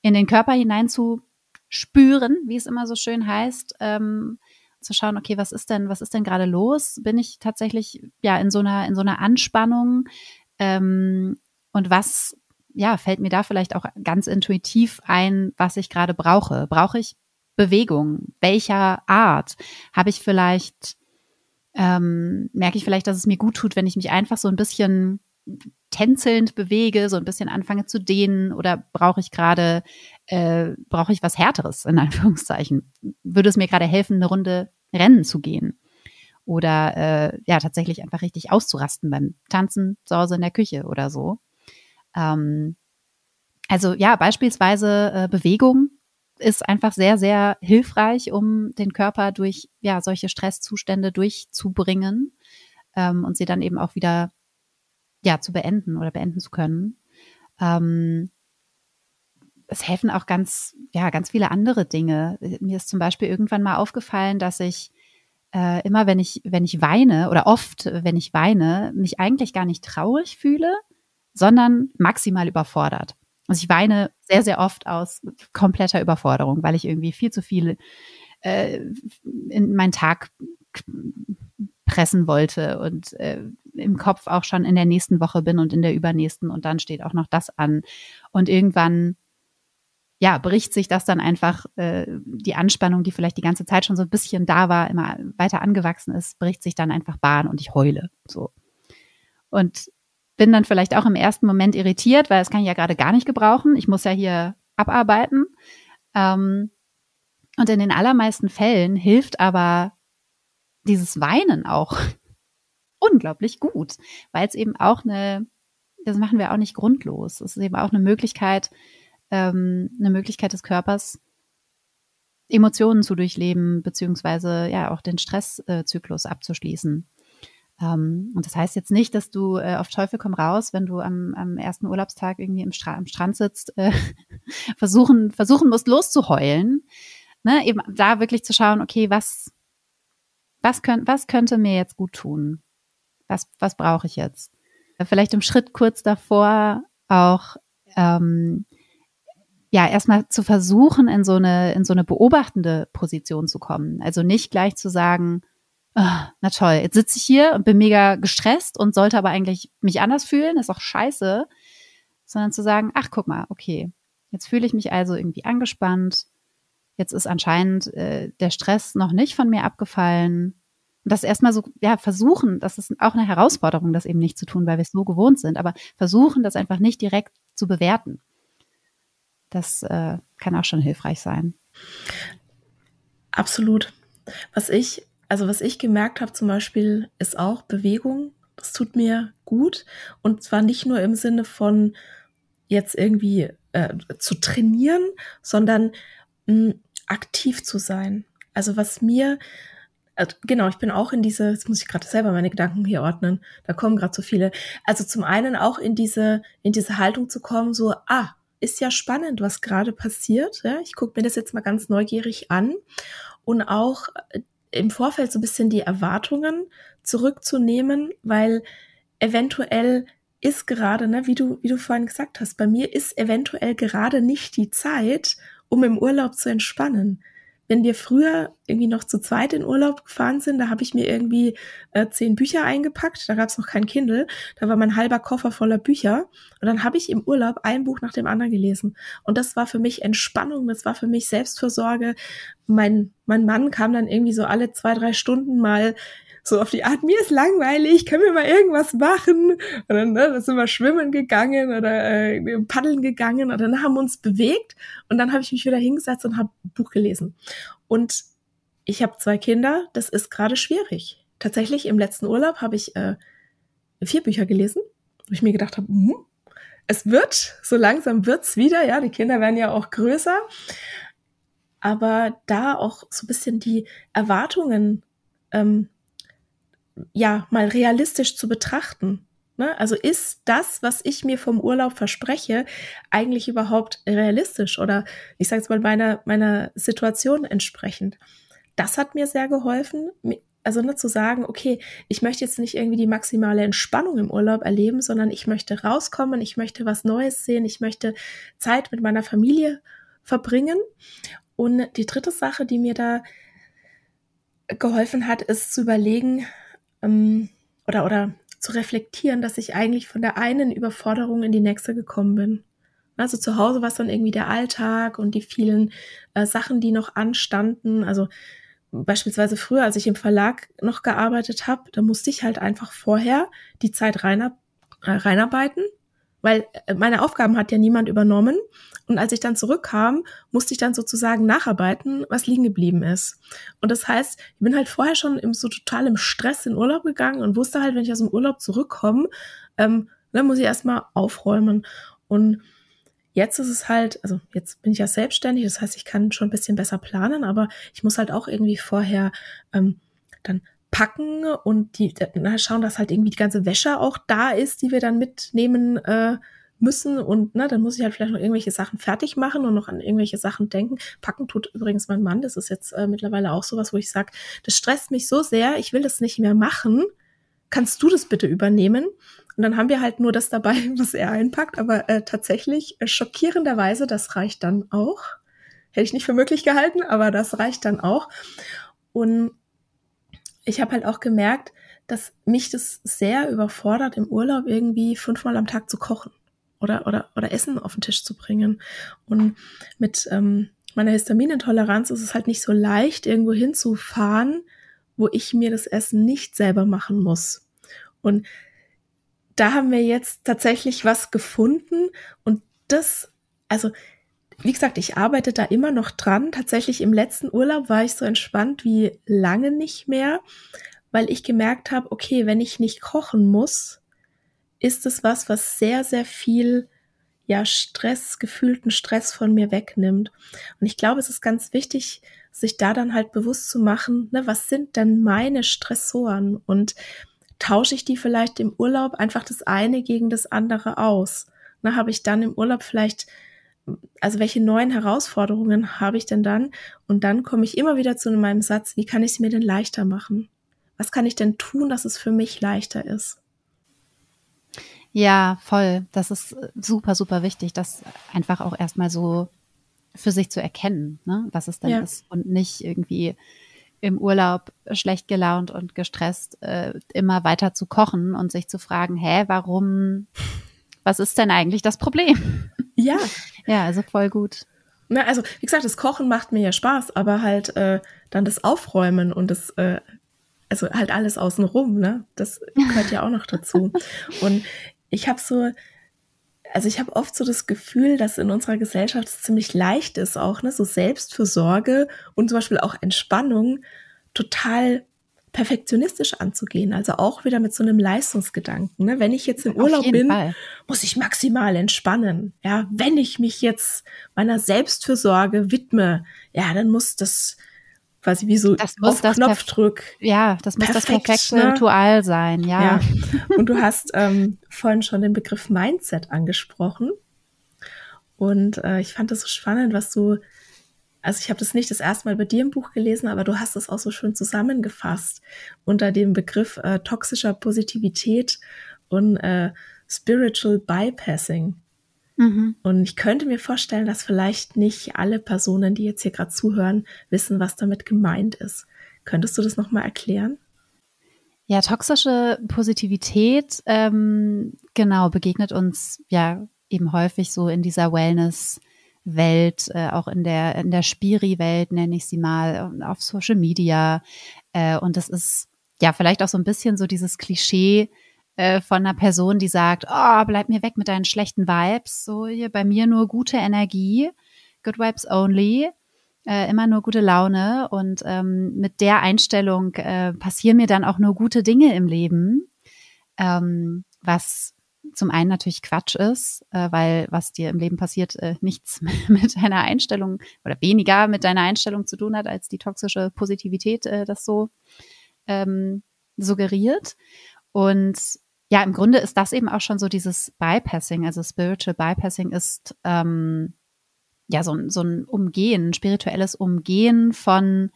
in den Körper hinein zu spüren, wie es immer so schön heißt, ähm, zu schauen, okay, was ist denn, was ist denn gerade los? Bin ich tatsächlich ja in so einer in so einer Anspannung? Ähm, und was ja fällt mir da vielleicht auch ganz intuitiv ein, was ich gerade brauche? Brauche ich Bewegung? Welcher Art? Habe ich vielleicht ähm, merke ich vielleicht, dass es mir gut tut, wenn ich mich einfach so ein bisschen tänzelnd bewege, so ein bisschen anfange zu dehnen oder brauche ich gerade, äh, brauche ich was Härteres in Anführungszeichen? Würde es mir gerade helfen, eine Runde Rennen zu gehen? Oder äh, ja, tatsächlich einfach richtig auszurasten beim Tanzen zu Hause in der Küche oder so. Ähm, also ja, beispielsweise äh, Bewegung ist einfach sehr, sehr hilfreich, um den Körper durch ja solche Stresszustände durchzubringen ähm, und sie dann eben auch wieder ja, zu beenden oder beenden zu können. Ähm, es helfen auch ganz, ja, ganz viele andere Dinge. Mir ist zum Beispiel irgendwann mal aufgefallen, dass ich äh, immer, wenn ich, wenn ich weine oder oft, wenn ich weine, mich eigentlich gar nicht traurig fühle, sondern maximal überfordert. Also ich weine sehr, sehr oft aus kompletter Überforderung, weil ich irgendwie viel zu viel äh, in meinen Tag pressen wollte und äh, im Kopf auch schon in der nächsten Woche bin und in der übernächsten und dann steht auch noch das an. Und irgendwann, ja, bricht sich das dann einfach, äh, die Anspannung, die vielleicht die ganze Zeit schon so ein bisschen da war, immer weiter angewachsen ist, bricht sich dann einfach Bahn und ich heule. So. Und bin dann vielleicht auch im ersten Moment irritiert, weil das kann ich ja gerade gar nicht gebrauchen. Ich muss ja hier abarbeiten. Ähm, und in den allermeisten Fällen hilft aber dieses Weinen auch unglaublich gut, weil es eben auch eine, das machen wir auch nicht grundlos. Es ist eben auch eine Möglichkeit, ähm, eine Möglichkeit des Körpers, Emotionen zu durchleben, beziehungsweise ja auch den Stresszyklus äh, abzuschließen. Ähm, und das heißt jetzt nicht, dass du äh, auf Teufel komm raus, wenn du am, am ersten Urlaubstag irgendwie im Stra am Strand sitzt, äh, versuchen, versuchen musst, loszuheulen. Ne? Eben da wirklich zu schauen, okay, was, was, könnt, was könnte mir jetzt gut tun? Was, was brauche ich jetzt? Vielleicht im Schritt kurz davor auch ähm, ja erstmal zu versuchen, in so eine in so eine beobachtende Position zu kommen. Also nicht gleich zu sagen, oh, na toll, jetzt sitze ich hier und bin mega gestresst und sollte aber eigentlich mich anders fühlen, ist auch scheiße, sondern zu sagen, ach guck mal, okay, jetzt fühle ich mich also irgendwie angespannt, jetzt ist anscheinend äh, der Stress noch nicht von mir abgefallen. Und das erstmal so, ja, versuchen, das ist auch eine Herausforderung, das eben nicht zu tun, weil wir es so gewohnt sind, aber versuchen, das einfach nicht direkt zu bewerten. Das äh, kann auch schon hilfreich sein. Absolut. Was ich, also was ich gemerkt habe zum Beispiel, ist auch Bewegung. Das tut mir gut. Und zwar nicht nur im Sinne von jetzt irgendwie äh, zu trainieren, sondern mh, aktiv zu sein. Also was mir also, genau, ich bin auch in diese, jetzt muss ich gerade selber meine Gedanken hier ordnen, da kommen gerade so viele. Also zum einen auch in diese, in diese Haltung zu kommen, so, ah, ist ja spannend, was gerade passiert. Ja? Ich gucke mir das jetzt mal ganz neugierig an und auch äh, im Vorfeld so ein bisschen die Erwartungen zurückzunehmen, weil eventuell ist gerade, ne, wie du, wie du vorhin gesagt hast, bei mir ist eventuell gerade nicht die Zeit, um im Urlaub zu entspannen wenn wir früher irgendwie noch zu zweit in Urlaub gefahren sind, da habe ich mir irgendwie äh, zehn Bücher eingepackt, da gab es noch kein Kindle, da war mein halber Koffer voller Bücher. Und dann habe ich im Urlaub ein Buch nach dem anderen gelesen. Und das war für mich Entspannung, das war für mich Selbstfürsorge. Mein mein Mann kam dann irgendwie so alle zwei drei Stunden mal so auf die Art, mir ist langweilig, können wir mal irgendwas machen? Und dann, ne, sind wir schwimmen gegangen oder äh, paddeln gegangen und dann haben wir uns bewegt und dann habe ich mich wieder hingesetzt und habe Buch gelesen. Und ich habe zwei Kinder, das ist gerade schwierig. Tatsächlich im letzten Urlaub habe ich äh, vier Bücher gelesen, wo ich mir gedacht habe, hm, es wird, so langsam wird's wieder, ja, die Kinder werden ja auch größer. Aber da auch so ein bisschen die Erwartungen ähm, ja mal realistisch zu betrachten. Ne? Also ist das, was ich mir vom Urlaub verspreche, eigentlich überhaupt realistisch oder ich sage jetzt mal meiner meiner Situation entsprechend? Das hat mir sehr geholfen. Also ne, zu sagen, okay, ich möchte jetzt nicht irgendwie die maximale Entspannung im Urlaub erleben, sondern ich möchte rauskommen, ich möchte was Neues sehen, ich möchte Zeit mit meiner Familie verbringen. Und die dritte Sache, die mir da geholfen hat, ist zu überlegen, ähm, oder, oder zu reflektieren, dass ich eigentlich von der einen Überforderung in die nächste gekommen bin. Also zu Hause war es dann irgendwie der Alltag und die vielen äh, Sachen, die noch anstanden. Also beispielsweise früher, als ich im Verlag noch gearbeitet habe, da musste ich halt einfach vorher die Zeit reiner, äh, reinarbeiten weil äh, meine Aufgaben hat ja niemand übernommen. Und als ich dann zurückkam, musste ich dann sozusagen nacharbeiten, was liegen geblieben ist. Und das heißt, ich bin halt vorher schon im, so total im Stress in Urlaub gegangen und wusste halt, wenn ich aus dem Urlaub zurückkomme, ähm, dann muss ich erstmal aufräumen. Und jetzt ist es halt, also jetzt bin ich ja selbstständig, das heißt, ich kann schon ein bisschen besser planen, aber ich muss halt auch irgendwie vorher ähm, dann packen und die na, schauen, dass halt irgendwie die ganze Wäsche auch da ist, die wir dann mitnehmen äh, müssen. Und ne, dann muss ich halt vielleicht noch irgendwelche Sachen fertig machen und noch an irgendwelche Sachen denken. Packen tut übrigens mein Mann. Das ist jetzt äh, mittlerweile auch sowas, wo ich sage, das stresst mich so sehr, ich will das nicht mehr machen. Kannst du das bitte übernehmen? Und dann haben wir halt nur das dabei, was er einpackt. Aber äh, tatsächlich, äh, schockierenderweise, das reicht dann auch. Hätte ich nicht für möglich gehalten, aber das reicht dann auch. Und ich habe halt auch gemerkt, dass mich das sehr überfordert, im Urlaub irgendwie fünfmal am Tag zu kochen oder, oder, oder Essen auf den Tisch zu bringen. Und mit ähm, meiner Histaminintoleranz ist es halt nicht so leicht, irgendwo hinzufahren, wo ich mir das Essen nicht selber machen muss. Und da haben wir jetzt tatsächlich was gefunden und das, also wie gesagt, ich arbeite da immer noch dran. Tatsächlich im letzten Urlaub war ich so entspannt wie lange nicht mehr, weil ich gemerkt habe, okay, wenn ich nicht kochen muss, ist es was, was sehr, sehr viel ja, Stress, gefühlten Stress von mir wegnimmt. Und ich glaube, es ist ganz wichtig, sich da dann halt bewusst zu machen, ne, was sind denn meine Stressoren und tausche ich die vielleicht im Urlaub einfach das eine gegen das andere aus? Na, habe ich dann im Urlaub vielleicht also welche neuen Herausforderungen habe ich denn dann? Und dann komme ich immer wieder zu meinem Satz, wie kann ich es mir denn leichter machen? Was kann ich denn tun, dass es für mich leichter ist? Ja, voll. Das ist super, super wichtig, das einfach auch erstmal so für sich zu erkennen, ne? was es denn ja. ist und nicht irgendwie im Urlaub schlecht gelaunt und gestresst äh, immer weiter zu kochen und sich zu fragen, hä, warum, was ist denn eigentlich das Problem? Ja. Ja, also voll gut. Na, also, wie gesagt, das Kochen macht mir ja Spaß, aber halt äh, dann das Aufräumen und das, äh, also halt alles außenrum, ne? Das gehört ja auch noch dazu. Und ich habe so, also ich habe oft so das Gefühl, dass in unserer Gesellschaft es ziemlich leicht ist, auch, ne, so Selbstfürsorge und zum Beispiel auch Entspannung total perfektionistisch anzugehen, also auch wieder mit so einem Leistungsgedanken. Ne? Wenn ich jetzt im Urlaub bin, Fall. muss ich maximal entspannen. Ja, wenn ich mich jetzt meiner Selbstfürsorge widme, ja, dann muss das quasi wie so das muss auf das Knopfdruck. Ja, das muss perfekt, das perfekte ne? Ritual sein. Ja. ja. Und du hast ähm, vorhin schon den Begriff Mindset angesprochen. Und äh, ich fand das so spannend, was du also ich habe das nicht das erste Mal bei dir im Buch gelesen, aber du hast es auch so schön zusammengefasst unter dem Begriff äh, toxischer Positivität und äh, Spiritual Bypassing. Mhm. Und ich könnte mir vorstellen, dass vielleicht nicht alle Personen, die jetzt hier gerade zuhören, wissen, was damit gemeint ist. Könntest du das nochmal erklären? Ja, toxische Positivität, ähm, genau, begegnet uns ja eben häufig so in dieser Wellness-Welt, äh, auch in der, in der Spiri-Welt, nenne ich sie mal, auf Social Media. Äh, und das ist ja vielleicht auch so ein bisschen so dieses Klischee, äh, von einer Person, die sagt, oh, bleib mir weg mit deinen schlechten Vibes. So hier bei mir nur gute Energie, good vibes only, äh, immer nur gute Laune und ähm, mit der Einstellung äh, passieren mir dann auch nur gute Dinge im Leben, ähm, was zum einen natürlich Quatsch ist, äh, weil was dir im Leben passiert, äh, nichts mit deiner Einstellung oder weniger mit deiner Einstellung zu tun hat, als die toxische Positivität äh, das so ähm, suggeriert. Und ja, im Grunde ist das eben auch schon so dieses Bypassing. Also Spiritual Bypassing ist ähm, ja so, so ein Umgehen, ein spirituelles Umgehen von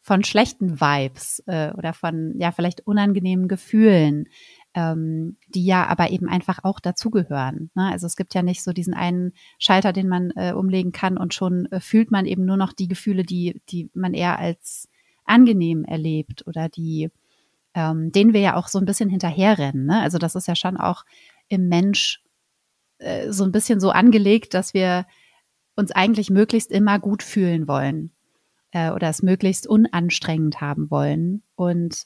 von schlechten Vibes äh, oder von ja vielleicht unangenehmen Gefühlen, ähm, die ja aber eben einfach auch dazugehören. Ne? Also es gibt ja nicht so diesen einen Schalter, den man äh, umlegen kann und schon äh, fühlt man eben nur noch die Gefühle, die die man eher als angenehm erlebt oder die ähm, denen wir ja auch so ein bisschen hinterherrennen. Ne? Also das ist ja schon auch im Mensch äh, so ein bisschen so angelegt, dass wir uns eigentlich möglichst immer gut fühlen wollen äh, oder es möglichst unanstrengend haben wollen und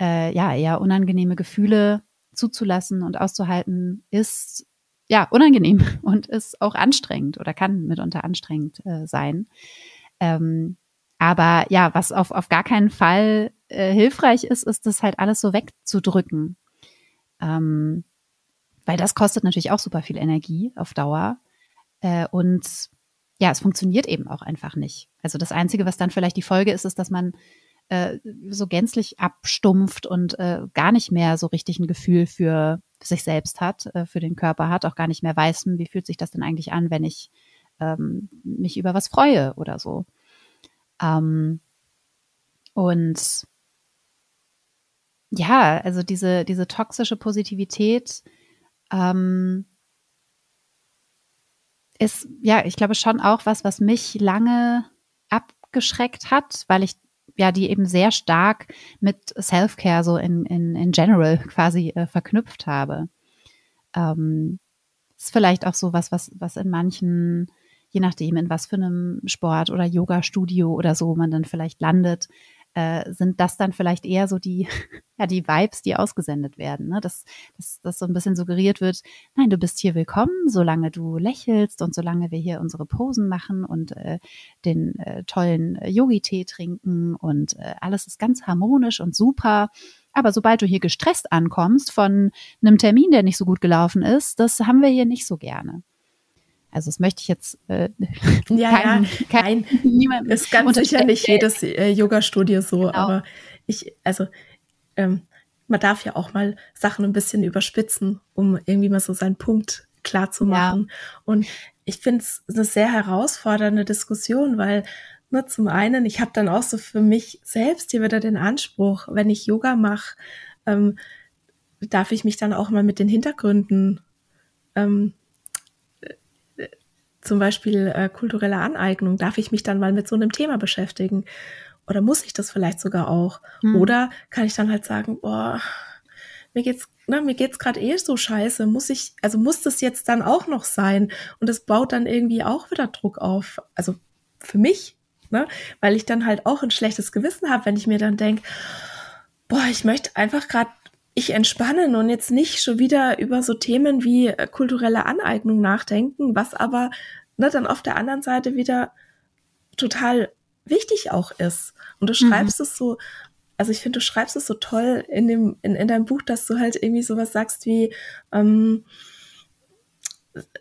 äh, ja, eher unangenehme Gefühle zuzulassen und auszuhalten ist ja unangenehm und ist auch anstrengend oder kann mitunter anstrengend äh, sein. Ähm, aber ja, was auf, auf gar keinen Fall äh, hilfreich ist, ist das halt alles so wegzudrücken. Ähm, weil das kostet natürlich auch super viel Energie auf Dauer. Äh, und ja, es funktioniert eben auch einfach nicht. Also das Einzige, was dann vielleicht die Folge ist, ist, dass man äh, so gänzlich abstumpft und äh, gar nicht mehr so richtig ein Gefühl für sich selbst hat, äh, für den Körper hat, auch gar nicht mehr weiß, hm, wie fühlt sich das denn eigentlich an, wenn ich ähm, mich über was freue oder so. Ähm, und ja, also diese, diese toxische Positivität ähm, ist, ja, ich glaube schon auch was, was mich lange abgeschreckt hat, weil ich ja die eben sehr stark mit Self-Care so in, in, in general quasi äh, verknüpft habe. Ähm, ist vielleicht auch so was, was, was in manchen je nachdem, in was für einem Sport oder Yoga-Studio oder so man dann vielleicht landet, äh, sind das dann vielleicht eher so die, ja, die Vibes, die ausgesendet werden, ne? dass, dass, dass so ein bisschen suggeriert wird, nein, du bist hier willkommen, solange du lächelst und solange wir hier unsere Posen machen und äh, den äh, tollen Yogi-Tee trinken und äh, alles ist ganz harmonisch und super. Aber sobald du hier gestresst ankommst von einem Termin, der nicht so gut gelaufen ist, das haben wir hier nicht so gerne. Also das möchte ich jetzt äh, ja, kein, ja, kein, niemand ist ganz sicher nicht jedes äh, Yoga-Studio so, genau. aber ich, also ähm, man darf ja auch mal Sachen ein bisschen überspitzen, um irgendwie mal so seinen Punkt klar zu machen. Ja. Und ich finde es eine sehr herausfordernde Diskussion, weil nur ne, zum einen, ich habe dann auch so für mich selbst hier wieder den Anspruch, wenn ich Yoga mache, ähm, darf ich mich dann auch mal mit den Hintergründen ähm, zum Beispiel äh, kulturelle Aneignung, darf ich mich dann mal mit so einem Thema beschäftigen? Oder muss ich das vielleicht sogar auch? Hm. Oder kann ich dann halt sagen, boah, mir geht's, ne, mir geht's gerade eh so scheiße, muss ich, also muss das jetzt dann auch noch sein? Und das baut dann irgendwie auch wieder Druck auf. Also für mich, ne, weil ich dann halt auch ein schlechtes Gewissen habe, wenn ich mir dann denk, boah, ich möchte einfach gerade ich entspannen und jetzt nicht schon wieder über so Themen wie äh, kulturelle Aneignung nachdenken, was aber ne, dann auf der anderen Seite wieder total wichtig auch ist. Und du mhm. schreibst mhm. es so, also ich finde, du schreibst es so toll in dem, in, in deinem Buch, dass du halt irgendwie sowas sagst wie, ähm,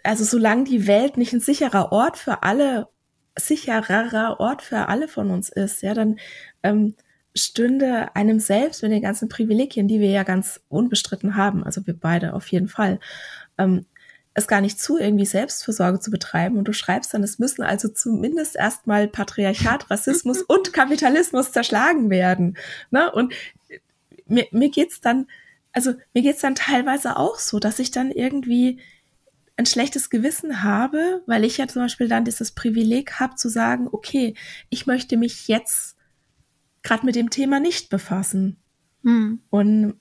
also solange die Welt nicht ein sicherer Ort für alle, sichererer Ort für alle von uns ist, ja, dann ähm, stünde einem selbst mit den ganzen Privilegien, die wir ja ganz unbestritten haben, also wir beide auf jeden Fall, ähm, es gar nicht zu, irgendwie Selbstversorge zu betreiben. Und du schreibst dann, es müssen also zumindest erstmal Patriarchat, Rassismus und Kapitalismus zerschlagen werden. Ne? Und mir, mir geht's dann, also mir geht's dann teilweise auch so, dass ich dann irgendwie ein schlechtes Gewissen habe, weil ich ja zum Beispiel dann dieses Privileg habe zu sagen, okay, ich möchte mich jetzt gerade mit dem Thema nicht befassen. Mhm. Und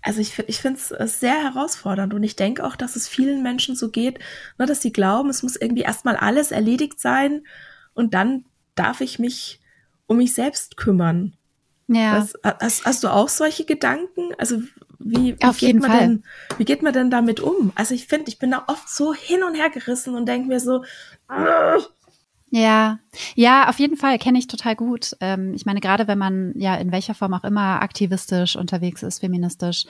also ich, ich finde es sehr herausfordernd und ich denke auch, dass es vielen Menschen so geht, ne, dass sie glauben, es muss irgendwie erstmal alles erledigt sein und dann darf ich mich um mich selbst kümmern. Ja. Was, hast, hast du auch solche Gedanken? Also wie, wie Auf geht jeden man Fall. denn, wie geht man denn damit um? Also ich finde, ich bin da oft so hin und her gerissen und denke mir so, ja, ja, auf jeden Fall kenne ich total gut. Ähm, ich meine, gerade wenn man ja in welcher Form auch immer aktivistisch unterwegs ist, feministisch,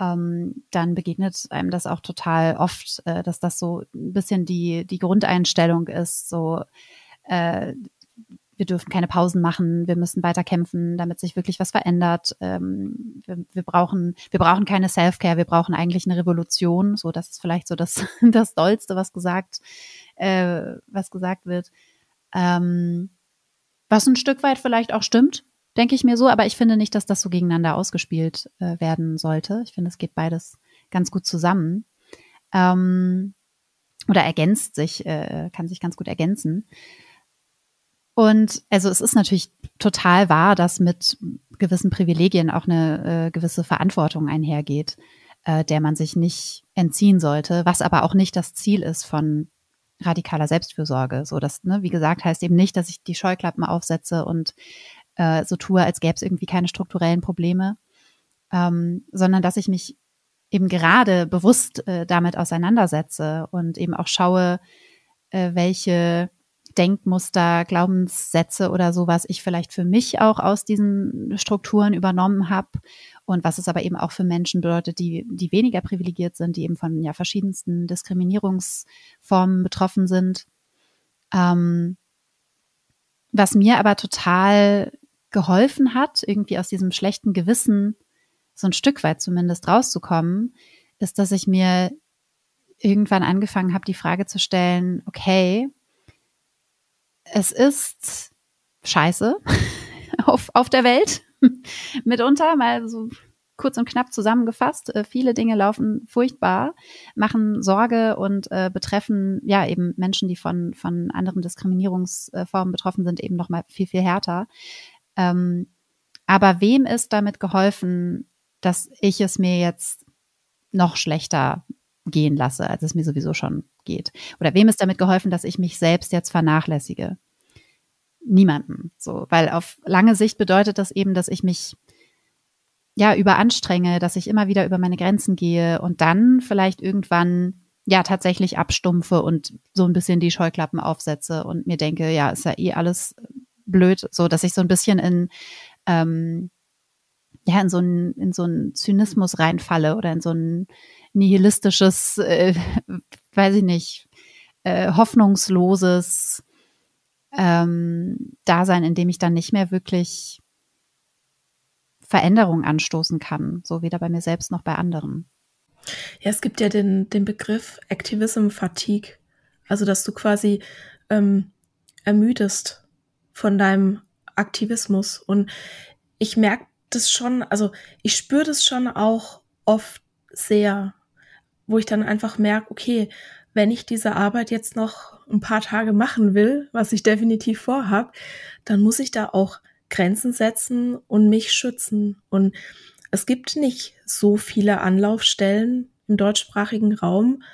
ähm, dann begegnet einem das auch total oft, äh, dass das so ein bisschen die die Grundeinstellung ist, so äh, wir dürfen keine Pausen machen, wir müssen weiter kämpfen, damit sich wirklich was verändert. Ähm, wir, wir, brauchen, wir brauchen keine Self-Care, wir brauchen eigentlich eine Revolution. So, das ist vielleicht so das, das Dollste, was gesagt, äh, was gesagt wird. Ähm, was ein Stück weit vielleicht auch stimmt, denke ich mir so, aber ich finde nicht, dass das so gegeneinander ausgespielt äh, werden sollte. Ich finde, es geht beides ganz gut zusammen. Ähm, oder ergänzt sich, äh, kann sich ganz gut ergänzen. Und also es ist natürlich total wahr, dass mit gewissen Privilegien auch eine äh, gewisse Verantwortung einhergeht, äh, der man sich nicht entziehen sollte, was aber auch nicht das Ziel ist von radikaler Selbstfürsorge. So das, ne, wie gesagt, heißt eben nicht, dass ich die Scheuklappen aufsetze und äh, so tue, als gäbe es irgendwie keine strukturellen Probleme, ähm, sondern dass ich mich eben gerade bewusst äh, damit auseinandersetze und eben auch schaue, äh, welche Denkmuster, Glaubenssätze oder sowas ich vielleicht für mich auch aus diesen Strukturen übernommen habe und was es aber eben auch für Menschen bedeutet, die, die weniger privilegiert sind, die eben von ja verschiedensten Diskriminierungsformen betroffen sind. Ähm, was mir aber total geholfen hat, irgendwie aus diesem schlechten Gewissen so ein Stück weit zumindest rauszukommen, ist, dass ich mir irgendwann angefangen habe, die Frage zu stellen, okay, es ist scheiße auf, auf der Welt. Mitunter, mal so kurz und knapp zusammengefasst. Äh, viele Dinge laufen furchtbar, machen Sorge und äh, betreffen ja eben Menschen, die von, von anderen Diskriminierungsformen betroffen sind, eben noch mal viel, viel härter. Ähm, aber wem ist damit geholfen, dass ich es mir jetzt noch schlechter gehen lasse, als es mir sowieso schon geht? Oder wem ist damit geholfen, dass ich mich selbst jetzt vernachlässige? Niemanden. So, weil auf lange Sicht bedeutet das eben, dass ich mich ja überanstrenge, dass ich immer wieder über meine Grenzen gehe und dann vielleicht irgendwann ja tatsächlich abstumpfe und so ein bisschen die Scheuklappen aufsetze und mir denke, ja, ist ja eh alles blöd, so dass ich so ein bisschen in ähm, ja in so ein in so ein Zynismus reinfalle oder in so ein nihilistisches, äh, weiß ich nicht, äh, hoffnungsloses ähm, Dasein, in dem ich dann nicht mehr wirklich Veränderung anstoßen kann, so weder bei mir selbst noch bei anderen. Ja, es gibt ja den, den Begriff Activism Fatigue, also dass du quasi ähm, ermüdest von deinem Aktivismus. Und ich merke das schon, also ich spüre das schon auch oft sehr, wo ich dann einfach merke, okay, wenn ich diese Arbeit jetzt noch ein paar Tage machen will, was ich definitiv vorhab, dann muss ich da auch Grenzen setzen und mich schützen. Und es gibt nicht so viele Anlaufstellen im deutschsprachigen Raum,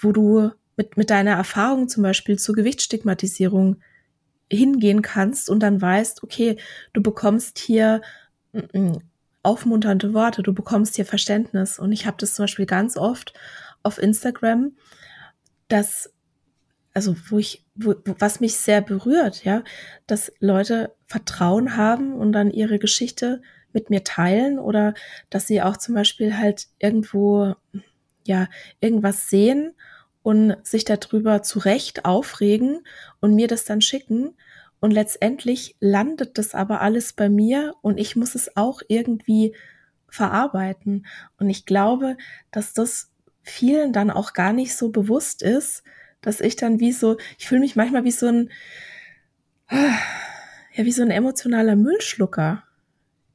wo du mit, mit deiner Erfahrung zum Beispiel zur Gewichtsstigmatisierung hingehen kannst und dann weißt, okay, du bekommst hier mm, mm, aufmunternde Worte, du bekommst hier Verständnis. Und ich habe das zum Beispiel ganz oft auf Instagram, dass, also wo ich, wo, was mich sehr berührt, ja, dass Leute Vertrauen haben und dann ihre Geschichte mit mir teilen oder dass sie auch zum Beispiel halt irgendwo, ja, irgendwas sehen und sich darüber zurecht aufregen und mir das dann schicken. Und letztendlich landet das aber alles bei mir und ich muss es auch irgendwie verarbeiten. Und ich glaube, dass das vielen dann auch gar nicht so bewusst ist, dass ich dann wie so, ich fühle mich manchmal wie so ein, ja, wie so ein emotionaler Müllschlucker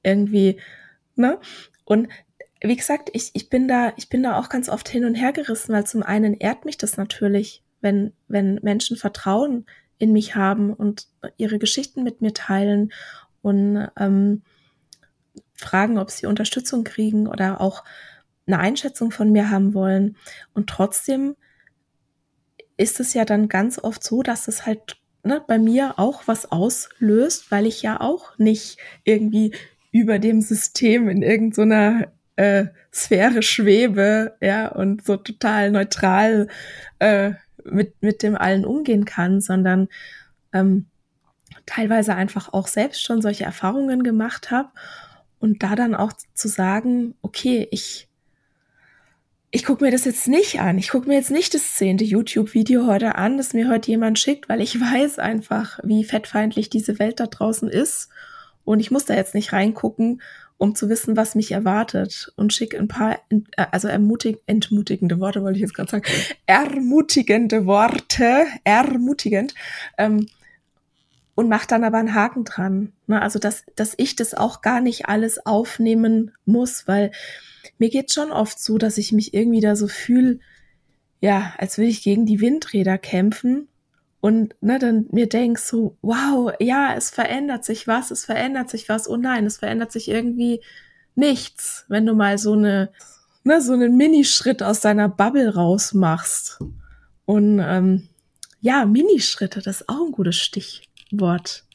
irgendwie, ne? Und wie gesagt, ich, ich bin da, ich bin da auch ganz oft hin und her gerissen, weil zum einen ehrt mich das natürlich, wenn, wenn Menschen Vertrauen in mich haben und ihre Geschichten mit mir teilen und ähm, fragen, ob sie Unterstützung kriegen oder auch eine Einschätzung von mir haben wollen. Und trotzdem ist es ja dann ganz oft so, dass es halt ne, bei mir auch was auslöst, weil ich ja auch nicht irgendwie über dem System in irgendeiner äh, Sphäre schwebe, ja, und so total neutral äh, mit, mit dem allen umgehen kann, sondern ähm, teilweise einfach auch selbst schon solche Erfahrungen gemacht habe und da dann auch zu sagen, okay, ich ich gucke mir das jetzt nicht an. Ich gucke mir jetzt nicht das zehnte YouTube-Video heute an, das mir heute jemand schickt, weil ich weiß einfach, wie fettfeindlich diese Welt da draußen ist. Und ich muss da jetzt nicht reingucken, um zu wissen, was mich erwartet. Und schicke ein paar, äh, also ermutig, entmutigende Worte, wollte ich jetzt gerade sagen, ermutigende Worte, ermutigend. Ähm, und mach dann aber einen Haken dran. Ne? Also, dass, dass ich das auch gar nicht alles aufnehmen muss, weil mir geht schon oft so, dass ich mich irgendwie da so fühle, ja, als würde ich gegen die Windräder kämpfen und ne, dann mir denk so, wow, ja, es verändert sich was, es verändert sich was, oh nein, es verändert sich irgendwie nichts, wenn du mal so eine, ne, so einen Minischritt aus deiner Bubble rausmachst. Und ähm, ja, Minischritte, das ist auch ein gutes Stichwort.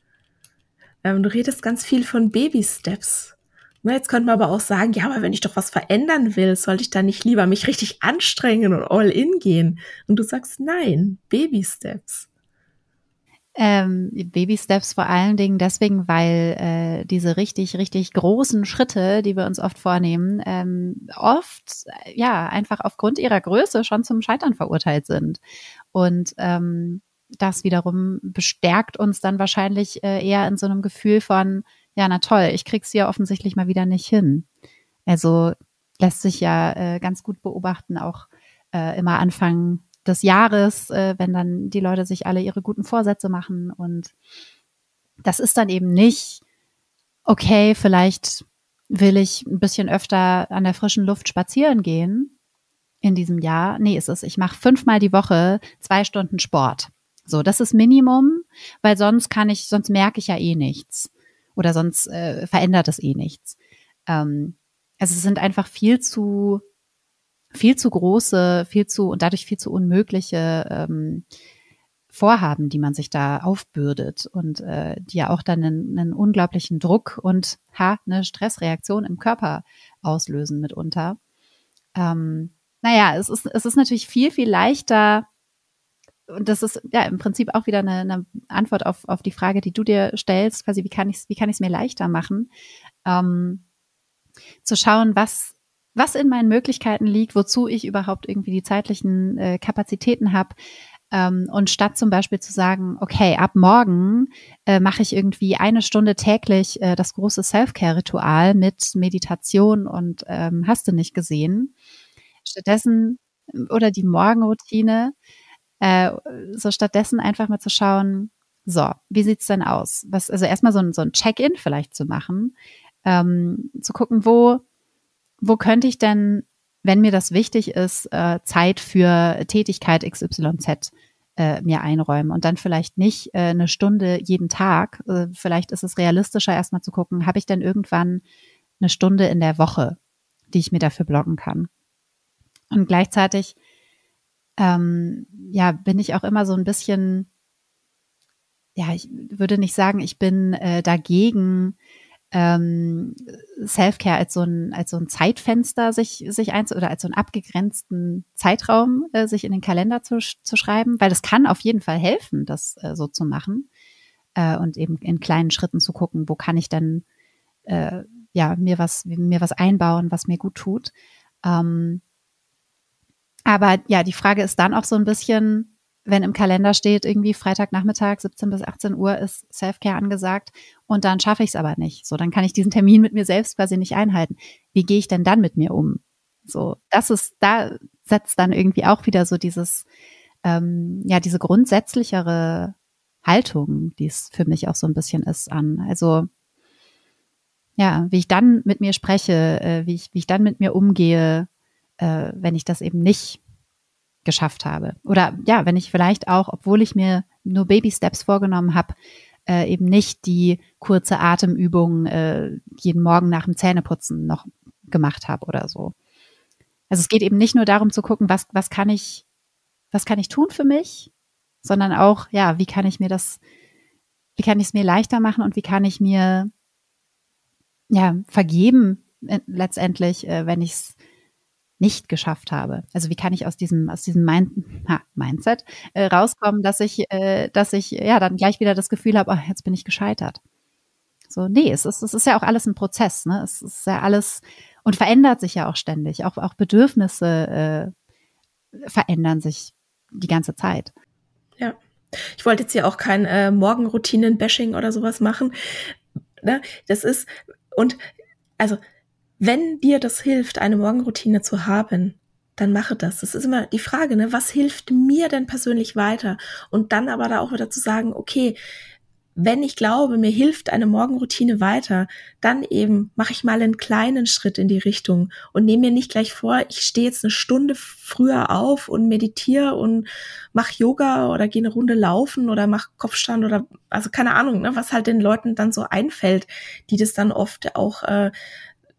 Ähm, du redest ganz viel von Baby-Steps. Na, jetzt könnte man aber auch sagen, ja, aber wenn ich doch was verändern will, sollte ich dann nicht lieber mich richtig anstrengen und all in gehen? Und du sagst, nein, Baby Steps. Ähm, Baby Steps vor allen Dingen deswegen, weil äh, diese richtig, richtig großen Schritte, die wir uns oft vornehmen, ähm, oft ja einfach aufgrund ihrer Größe schon zum Scheitern verurteilt sind. Und ähm, das wiederum bestärkt uns dann wahrscheinlich äh, eher in so einem Gefühl von, ja, na toll, ich krieg's ja offensichtlich mal wieder nicht hin. Also lässt sich ja äh, ganz gut beobachten, auch äh, immer Anfang des Jahres, äh, wenn dann die Leute sich alle ihre guten Vorsätze machen. Und das ist dann eben nicht, okay, vielleicht will ich ein bisschen öfter an der frischen Luft spazieren gehen in diesem Jahr. Nee, es ist, ich mache fünfmal die Woche zwei Stunden Sport. So, das ist Minimum, weil sonst kann ich, sonst merke ich ja eh nichts oder sonst äh, verändert es eh nichts. Ähm, also es sind einfach viel zu viel zu große, viel zu und dadurch viel zu unmögliche ähm, Vorhaben, die man sich da aufbürdet und äh, die ja auch dann einen, einen unglaublichen Druck und ha, eine Stressreaktion im Körper auslösen mitunter. Ähm, naja, es ist, es ist natürlich viel, viel leichter, und das ist ja im Prinzip auch wieder eine, eine Antwort auf, auf die Frage, die du dir stellst, quasi, wie kann ich es wie kann ich es mir leichter machen, ähm, zu schauen, was was in meinen Möglichkeiten liegt, wozu ich überhaupt irgendwie die zeitlichen äh, Kapazitäten habe. Ähm, und statt zum Beispiel zu sagen, okay, ab morgen äh, mache ich irgendwie eine Stunde täglich äh, das große Self-Care-Ritual mit Meditation und ähm, hast du nicht gesehen. Stattdessen oder die Morgenroutine, äh, so stattdessen einfach mal zu schauen, so, wie sieht's denn aus? Was, also erstmal so ein, so ein Check-in vielleicht zu machen, ähm, zu gucken, wo, wo könnte ich denn, wenn mir das wichtig ist, äh, Zeit für Tätigkeit XYZ äh, mir einräumen und dann vielleicht nicht äh, eine Stunde jeden Tag. Vielleicht ist es realistischer, erstmal zu gucken, habe ich denn irgendwann eine Stunde in der Woche, die ich mir dafür blocken kann. Und gleichzeitig ähm, ja, bin ich auch immer so ein bisschen, ja, ich würde nicht sagen, ich bin äh, dagegen, ähm, Selfcare als so ein als so ein Zeitfenster sich sich eins oder als so einen abgegrenzten Zeitraum äh, sich in den Kalender zu, zu schreiben, weil das kann auf jeden Fall helfen, das äh, so zu machen äh, und eben in kleinen Schritten zu gucken, wo kann ich denn äh, ja mir was mir was einbauen, was mir gut tut. Ähm, aber ja, die Frage ist dann auch so ein bisschen, wenn im Kalender steht, irgendwie Freitagnachmittag 17 bis 18 Uhr ist Selfcare angesagt und dann schaffe ich es aber nicht. So, dann kann ich diesen Termin mit mir selbst quasi nicht einhalten. Wie gehe ich denn dann mit mir um? So, das ist, da setzt dann irgendwie auch wieder so dieses, ähm, ja, diese grundsätzlichere Haltung, die es für mich auch so ein bisschen ist, an. Also ja, wie ich dann mit mir spreche, äh, wie ich, wie ich dann mit mir umgehe, äh, wenn ich das eben nicht geschafft habe. Oder ja, wenn ich vielleicht auch, obwohl ich mir nur Baby Steps vorgenommen habe, äh, eben nicht die kurze Atemübung äh, jeden Morgen nach dem Zähneputzen noch gemacht habe oder so. Also es geht eben nicht nur darum zu gucken, was, was kann ich, was kann ich tun für mich, sondern auch, ja, wie kann ich mir das, wie kann ich es mir leichter machen und wie kann ich mir ja vergeben äh, letztendlich, äh, wenn ich es nicht geschafft habe. Also wie kann ich aus diesem aus diesem Mind ha, Mindset äh, rauskommen, dass ich äh, dass ich ja dann gleich wieder das Gefühl habe, oh, jetzt bin ich gescheitert. So nee, es ist es ist ja auch alles ein Prozess, ne? Es ist ja alles und verändert sich ja auch ständig. Auch auch Bedürfnisse äh, verändern sich die ganze Zeit. Ja. Ich wollte jetzt hier auch kein äh, Morgenroutinen-Bashing oder sowas machen. Ne? Das ist und also wenn dir das hilft, eine Morgenroutine zu haben, dann mache das. Das ist immer die Frage, ne? Was hilft mir denn persönlich weiter? Und dann aber da auch wieder zu sagen, okay, wenn ich glaube, mir hilft eine Morgenroutine weiter, dann eben mache ich mal einen kleinen Schritt in die Richtung und nehme mir nicht gleich vor, ich stehe jetzt eine Stunde früher auf und meditiere und mache Yoga oder gehe eine Runde laufen oder mache Kopfstand oder also keine Ahnung, ne, was halt den Leuten dann so einfällt, die das dann oft auch äh,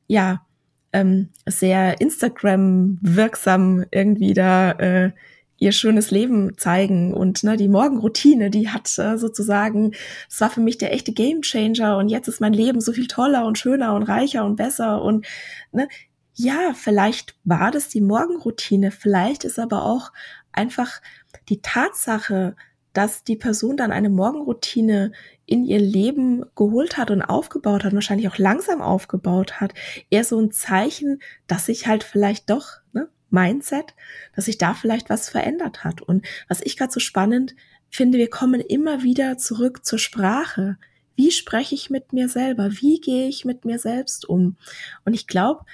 ja ähm, sehr Instagram wirksam irgendwie da äh, ihr schönes Leben zeigen. Und ne, die Morgenroutine, die hat äh, sozusagen, das war für mich der echte Gamechanger. Und jetzt ist mein Leben so viel toller und schöner und reicher und besser. Und ne, ja, vielleicht war das die Morgenroutine, vielleicht ist aber auch einfach die Tatsache, dass die Person dann eine Morgenroutine in ihr Leben geholt hat und aufgebaut hat, wahrscheinlich auch langsam aufgebaut hat, eher so ein Zeichen, dass sich halt vielleicht doch, ne, Mindset, dass sich da vielleicht was verändert hat. Und was ich gerade so spannend finde, wir kommen immer wieder zurück zur Sprache. Wie spreche ich mit mir selber? Wie gehe ich mit mir selbst um? Und ich glaube,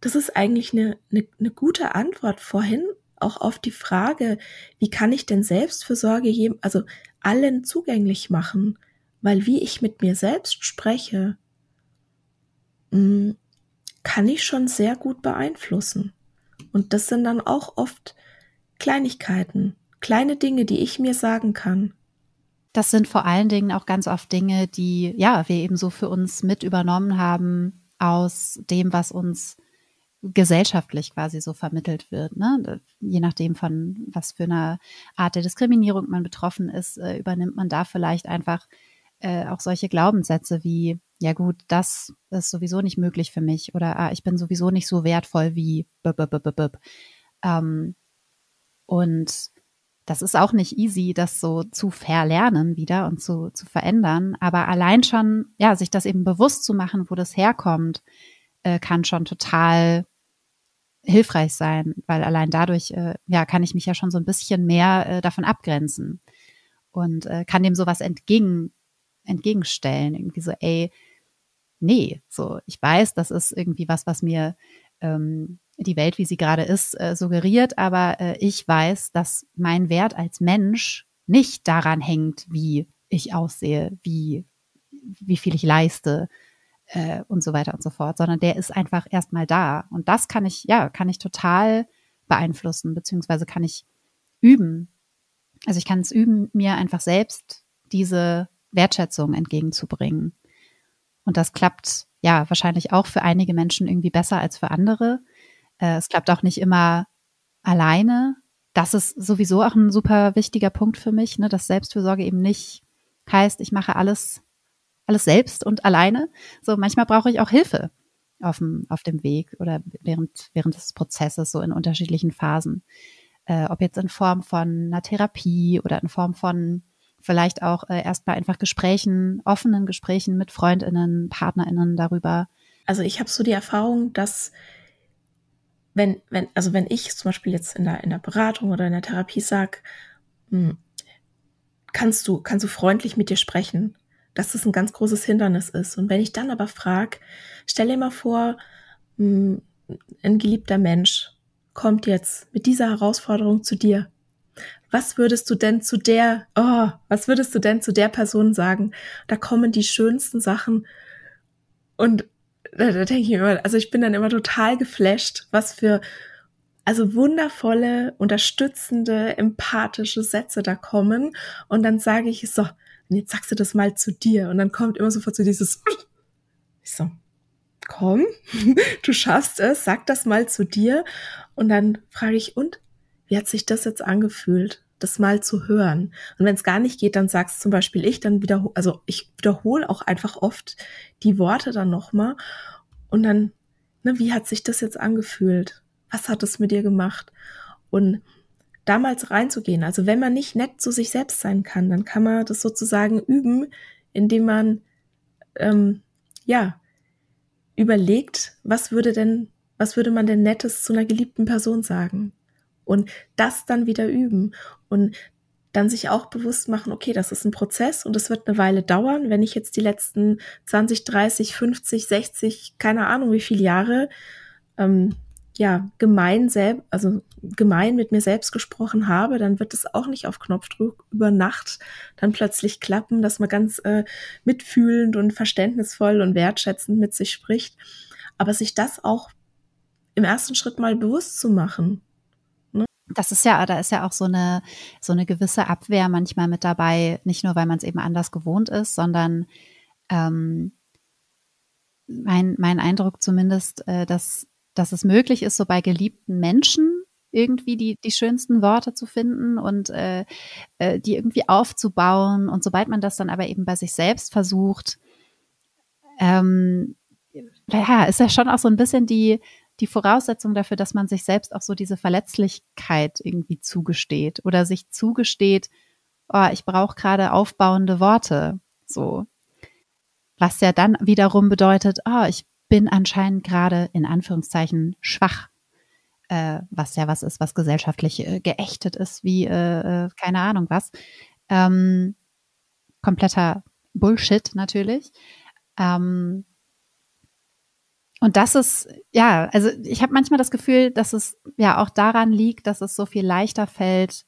das ist eigentlich eine, eine, eine gute Antwort vorhin auch auf die Frage, wie kann ich denn Selbstfürsorge jedem, also allen zugänglich machen? Weil wie ich mit mir selbst spreche, mm, kann ich schon sehr gut beeinflussen. Und das sind dann auch oft Kleinigkeiten, kleine Dinge, die ich mir sagen kann. Das sind vor allen Dingen auch ganz oft Dinge, die, ja, wir eben so für uns mit übernommen haben aus dem, was uns gesellschaftlich quasi so vermittelt wird. Ne? Je nachdem von was für einer Art der Diskriminierung man betroffen ist, äh, übernimmt man da vielleicht einfach äh, auch solche Glaubenssätze wie, ja gut, das ist sowieso nicht möglich für mich oder ah, ich bin sowieso nicht so wertvoll wie bub, bub, bub, bub. Ähm, und das ist auch nicht easy, das so zu verlernen wieder und zu, zu verändern. Aber allein schon, ja, sich das eben bewusst zu machen, wo das herkommt, äh, kann schon total hilfreich sein, weil allein dadurch, äh, ja, kann ich mich ja schon so ein bisschen mehr äh, davon abgrenzen und äh, kann dem sowas entgegen, entgegenstellen. Irgendwie so, ey, nee, so, ich weiß, das ist irgendwie was, was mir ähm, die Welt, wie sie gerade ist, äh, suggeriert, aber äh, ich weiß, dass mein Wert als Mensch nicht daran hängt, wie ich aussehe, wie, wie viel ich leiste äh, und so weiter und so fort, sondern der ist einfach erstmal da. Und das kann ich, ja, kann ich total beeinflussen, beziehungsweise kann ich üben. Also ich kann es üben, mir einfach selbst diese Wertschätzung entgegenzubringen. Und das klappt ja wahrscheinlich auch für einige Menschen irgendwie besser als für andere. Äh, es klappt auch nicht immer alleine. Das ist sowieso auch ein super wichtiger Punkt für mich, ne, dass Selbstfürsorge eben nicht heißt, ich mache alles, alles selbst und alleine. So manchmal brauche ich auch Hilfe auf dem, auf dem Weg oder während, während des Prozesses, so in unterschiedlichen Phasen. Äh, ob jetzt in Form von einer Therapie oder in Form von vielleicht auch äh, erstmal einfach Gesprächen, offenen Gesprächen mit Freundinnen, Partnerinnen darüber. Also ich habe so die Erfahrung, dass wenn, wenn, also wenn ich zum Beispiel jetzt in der, in der Beratung oder in der Therapie sag, hm, kannst du, kannst du freundlich mit dir sprechen, dass das ein ganz großes Hindernis ist. Und wenn ich dann aber frag, stell dir mal vor, hm, ein geliebter Mensch kommt jetzt mit dieser Herausforderung zu dir was würdest du denn zu der, oh, was würdest du denn zu der Person sagen? Da kommen die schönsten Sachen und da, da denke ich immer, also ich bin dann immer total geflasht, was für also wundervolle, unterstützende, empathische Sätze da kommen. Und dann sage ich so, und jetzt sagst du das mal zu dir. Und dann kommt immer sofort so dieses, ich so, komm, du schaffst es, sag das mal zu dir. Und dann frage ich, und wie hat sich das jetzt angefühlt? das mal zu hören. Und wenn es gar nicht geht, dann sagst zum Beispiel ich, dann wiederhole, also ich wiederhole auch einfach oft die Worte dann nochmal und dann, ne, wie hat sich das jetzt angefühlt? was hat es mit dir gemacht? Und damals reinzugehen, also wenn man nicht nett zu sich selbst sein kann, dann kann man das sozusagen üben, indem man ähm, ja überlegt, was würde denn, was würde man denn Nettes zu einer geliebten Person sagen? Und das dann wieder üben und dann sich auch bewusst machen, okay, das ist ein Prozess und es wird eine Weile dauern. Wenn ich jetzt die letzten 20, 30, 50, 60, keine Ahnung wie viele Jahre ähm, ja, gemein selbst, also gemein mit mir selbst gesprochen habe, dann wird es auch nicht auf Knopfdruck über Nacht dann plötzlich klappen, dass man ganz äh, mitfühlend und verständnisvoll und wertschätzend mit sich spricht. Aber sich das auch im ersten Schritt mal bewusst zu machen. Ne? Das ist ja, da ist ja auch so eine, so eine gewisse Abwehr manchmal mit dabei, nicht nur, weil man es eben anders gewohnt ist, sondern ähm, mein, mein Eindruck zumindest, äh, dass dass es möglich ist, so bei geliebten Menschen irgendwie die, die schönsten Worte zu finden und äh, äh, die irgendwie aufzubauen. Und sobald man das dann aber eben bei sich selbst versucht, ähm, ja, ist ja schon auch so ein bisschen die, die Voraussetzung dafür, dass man sich selbst auch so diese Verletzlichkeit irgendwie zugesteht oder sich zugesteht, oh, ich brauche gerade aufbauende Worte. So. Was ja dann wiederum bedeutet, oh, ich bin anscheinend gerade in Anführungszeichen schwach, äh, was ja was ist, was gesellschaftlich äh, geächtet ist, wie äh, äh, keine Ahnung was. Ähm, kompletter Bullshit natürlich. Ähm, und das ist, ja, also ich habe manchmal das Gefühl, dass es ja auch daran liegt, dass es so viel leichter fällt,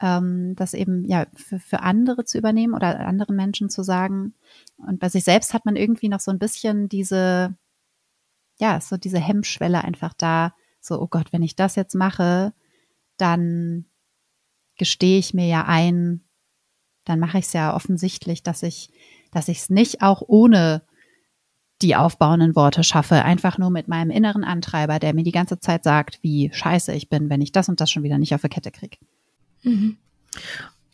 ähm, das eben ja für, für andere zu übernehmen oder anderen Menschen zu sagen. Und bei sich selbst hat man irgendwie noch so ein bisschen diese, ja, so diese Hemmschwelle einfach da, so, oh Gott, wenn ich das jetzt mache, dann gestehe ich mir ja ein, dann mache ich es ja offensichtlich, dass ich, dass ich es nicht auch ohne die aufbauenden Worte schaffe, einfach nur mit meinem inneren Antreiber, der mir die ganze Zeit sagt, wie scheiße ich bin, wenn ich das und das schon wieder nicht auf der Kette kriege. Mhm.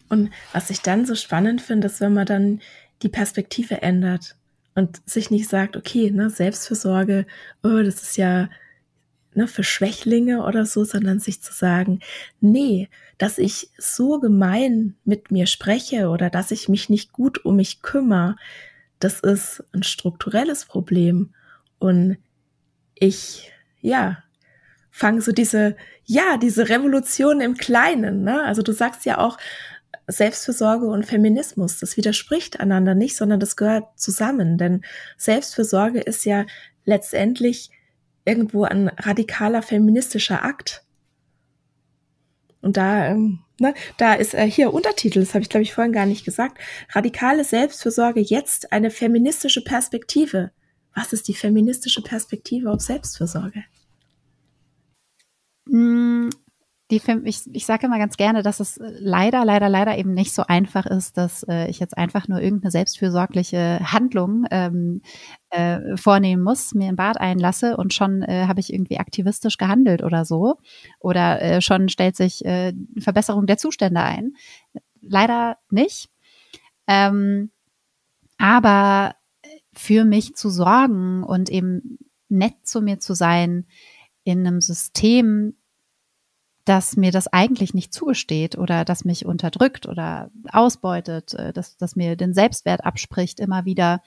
Und was ich dann so spannend finde, ist, wenn man dann die Perspektive ändert und sich nicht sagt, okay, ne, Selbstfürsorge, oh, das ist ja ne, für Schwächlinge oder so, sondern sich zu sagen, nee, dass ich so gemein mit mir spreche oder dass ich mich nicht gut um mich kümmere, das ist ein strukturelles Problem. Und ich, ja, fange so diese, ja, diese Revolution im Kleinen, ne? Also du sagst ja auch, Selbstfürsorge und Feminismus, das widerspricht einander nicht, sondern das gehört zusammen. Denn Selbstfürsorge ist ja letztendlich irgendwo ein radikaler feministischer Akt. Und da, ähm, ne, da ist äh, hier Untertitel, das habe ich glaube ich vorhin gar nicht gesagt. Radikale Selbstfürsorge jetzt eine feministische Perspektive. Was ist die feministische Perspektive auf Selbstfürsorge? Mm, die ich, ich sage immer ganz gerne, dass es leider, leider, leider eben nicht so einfach ist, dass äh, ich jetzt einfach nur irgendeine selbstfürsorgliche Handlung ähm, äh, vornehmen muss, mir im Bad einlasse und schon äh, habe ich irgendwie aktivistisch gehandelt oder so. Oder äh, schon stellt sich äh, Verbesserung der Zustände ein. Leider nicht. Ähm, aber für mich zu sorgen und eben nett zu mir zu sein in einem System, dass mir das eigentlich nicht zugesteht oder dass mich unterdrückt oder ausbeutet, äh, dass, dass mir den Selbstwert abspricht immer wieder.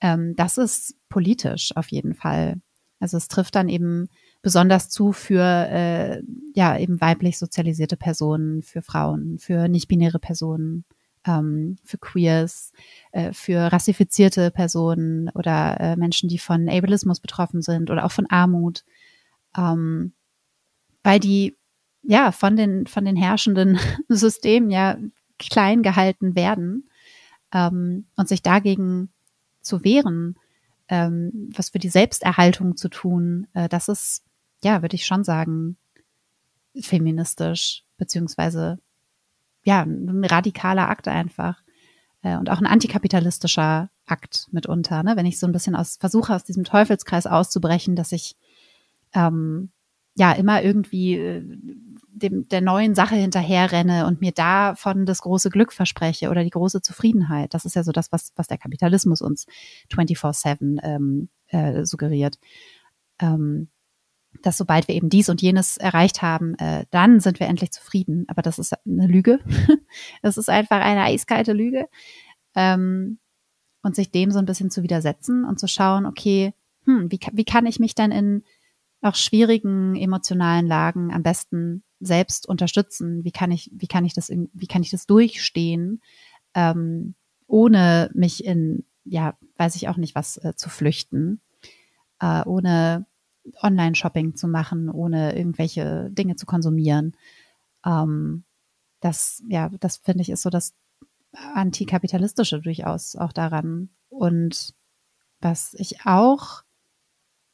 Ähm, das ist politisch auf jeden Fall. Also es trifft dann eben besonders zu für äh, ja eben weiblich sozialisierte Personen, für Frauen, für nicht-binäre Personen, ähm, für Queers, äh, für rassifizierte Personen oder äh, Menschen, die von Ableismus betroffen sind oder auch von Armut, ähm, weil die ja, von den, von den herrschenden Systemen ja klein gehalten werden ähm, und sich dagegen zu wehren, ähm, was für die Selbsterhaltung zu tun, äh, das ist, ja, würde ich schon sagen, feministisch, beziehungsweise ja, ein radikaler Akt einfach. Äh, und auch ein antikapitalistischer Akt mitunter, ne? wenn ich so ein bisschen aus versuche, aus diesem Teufelskreis auszubrechen, dass ich ähm, ja immer irgendwie äh, dem, der neuen Sache hinterherrenne und mir davon das große Glück verspreche oder die große Zufriedenheit. Das ist ja so das, was, was der Kapitalismus uns 24-7 ähm, äh, suggeriert. Ähm, dass sobald wir eben dies und jenes erreicht haben, äh, dann sind wir endlich zufrieden. Aber das ist eine Lüge. das ist einfach eine eiskalte Lüge. Ähm, und sich dem so ein bisschen zu widersetzen und zu schauen, okay, hm, wie, wie kann ich mich dann in auch schwierigen emotionalen Lagen am besten selbst unterstützen? Wie kann ich, wie kann ich das, wie kann ich das durchstehen, ähm, ohne mich in, ja, weiß ich auch nicht was äh, zu flüchten, äh, ohne Online-Shopping zu machen, ohne irgendwelche Dinge zu konsumieren. Ähm, das, ja, das finde ich ist so das Antikapitalistische durchaus auch daran. Und was ich auch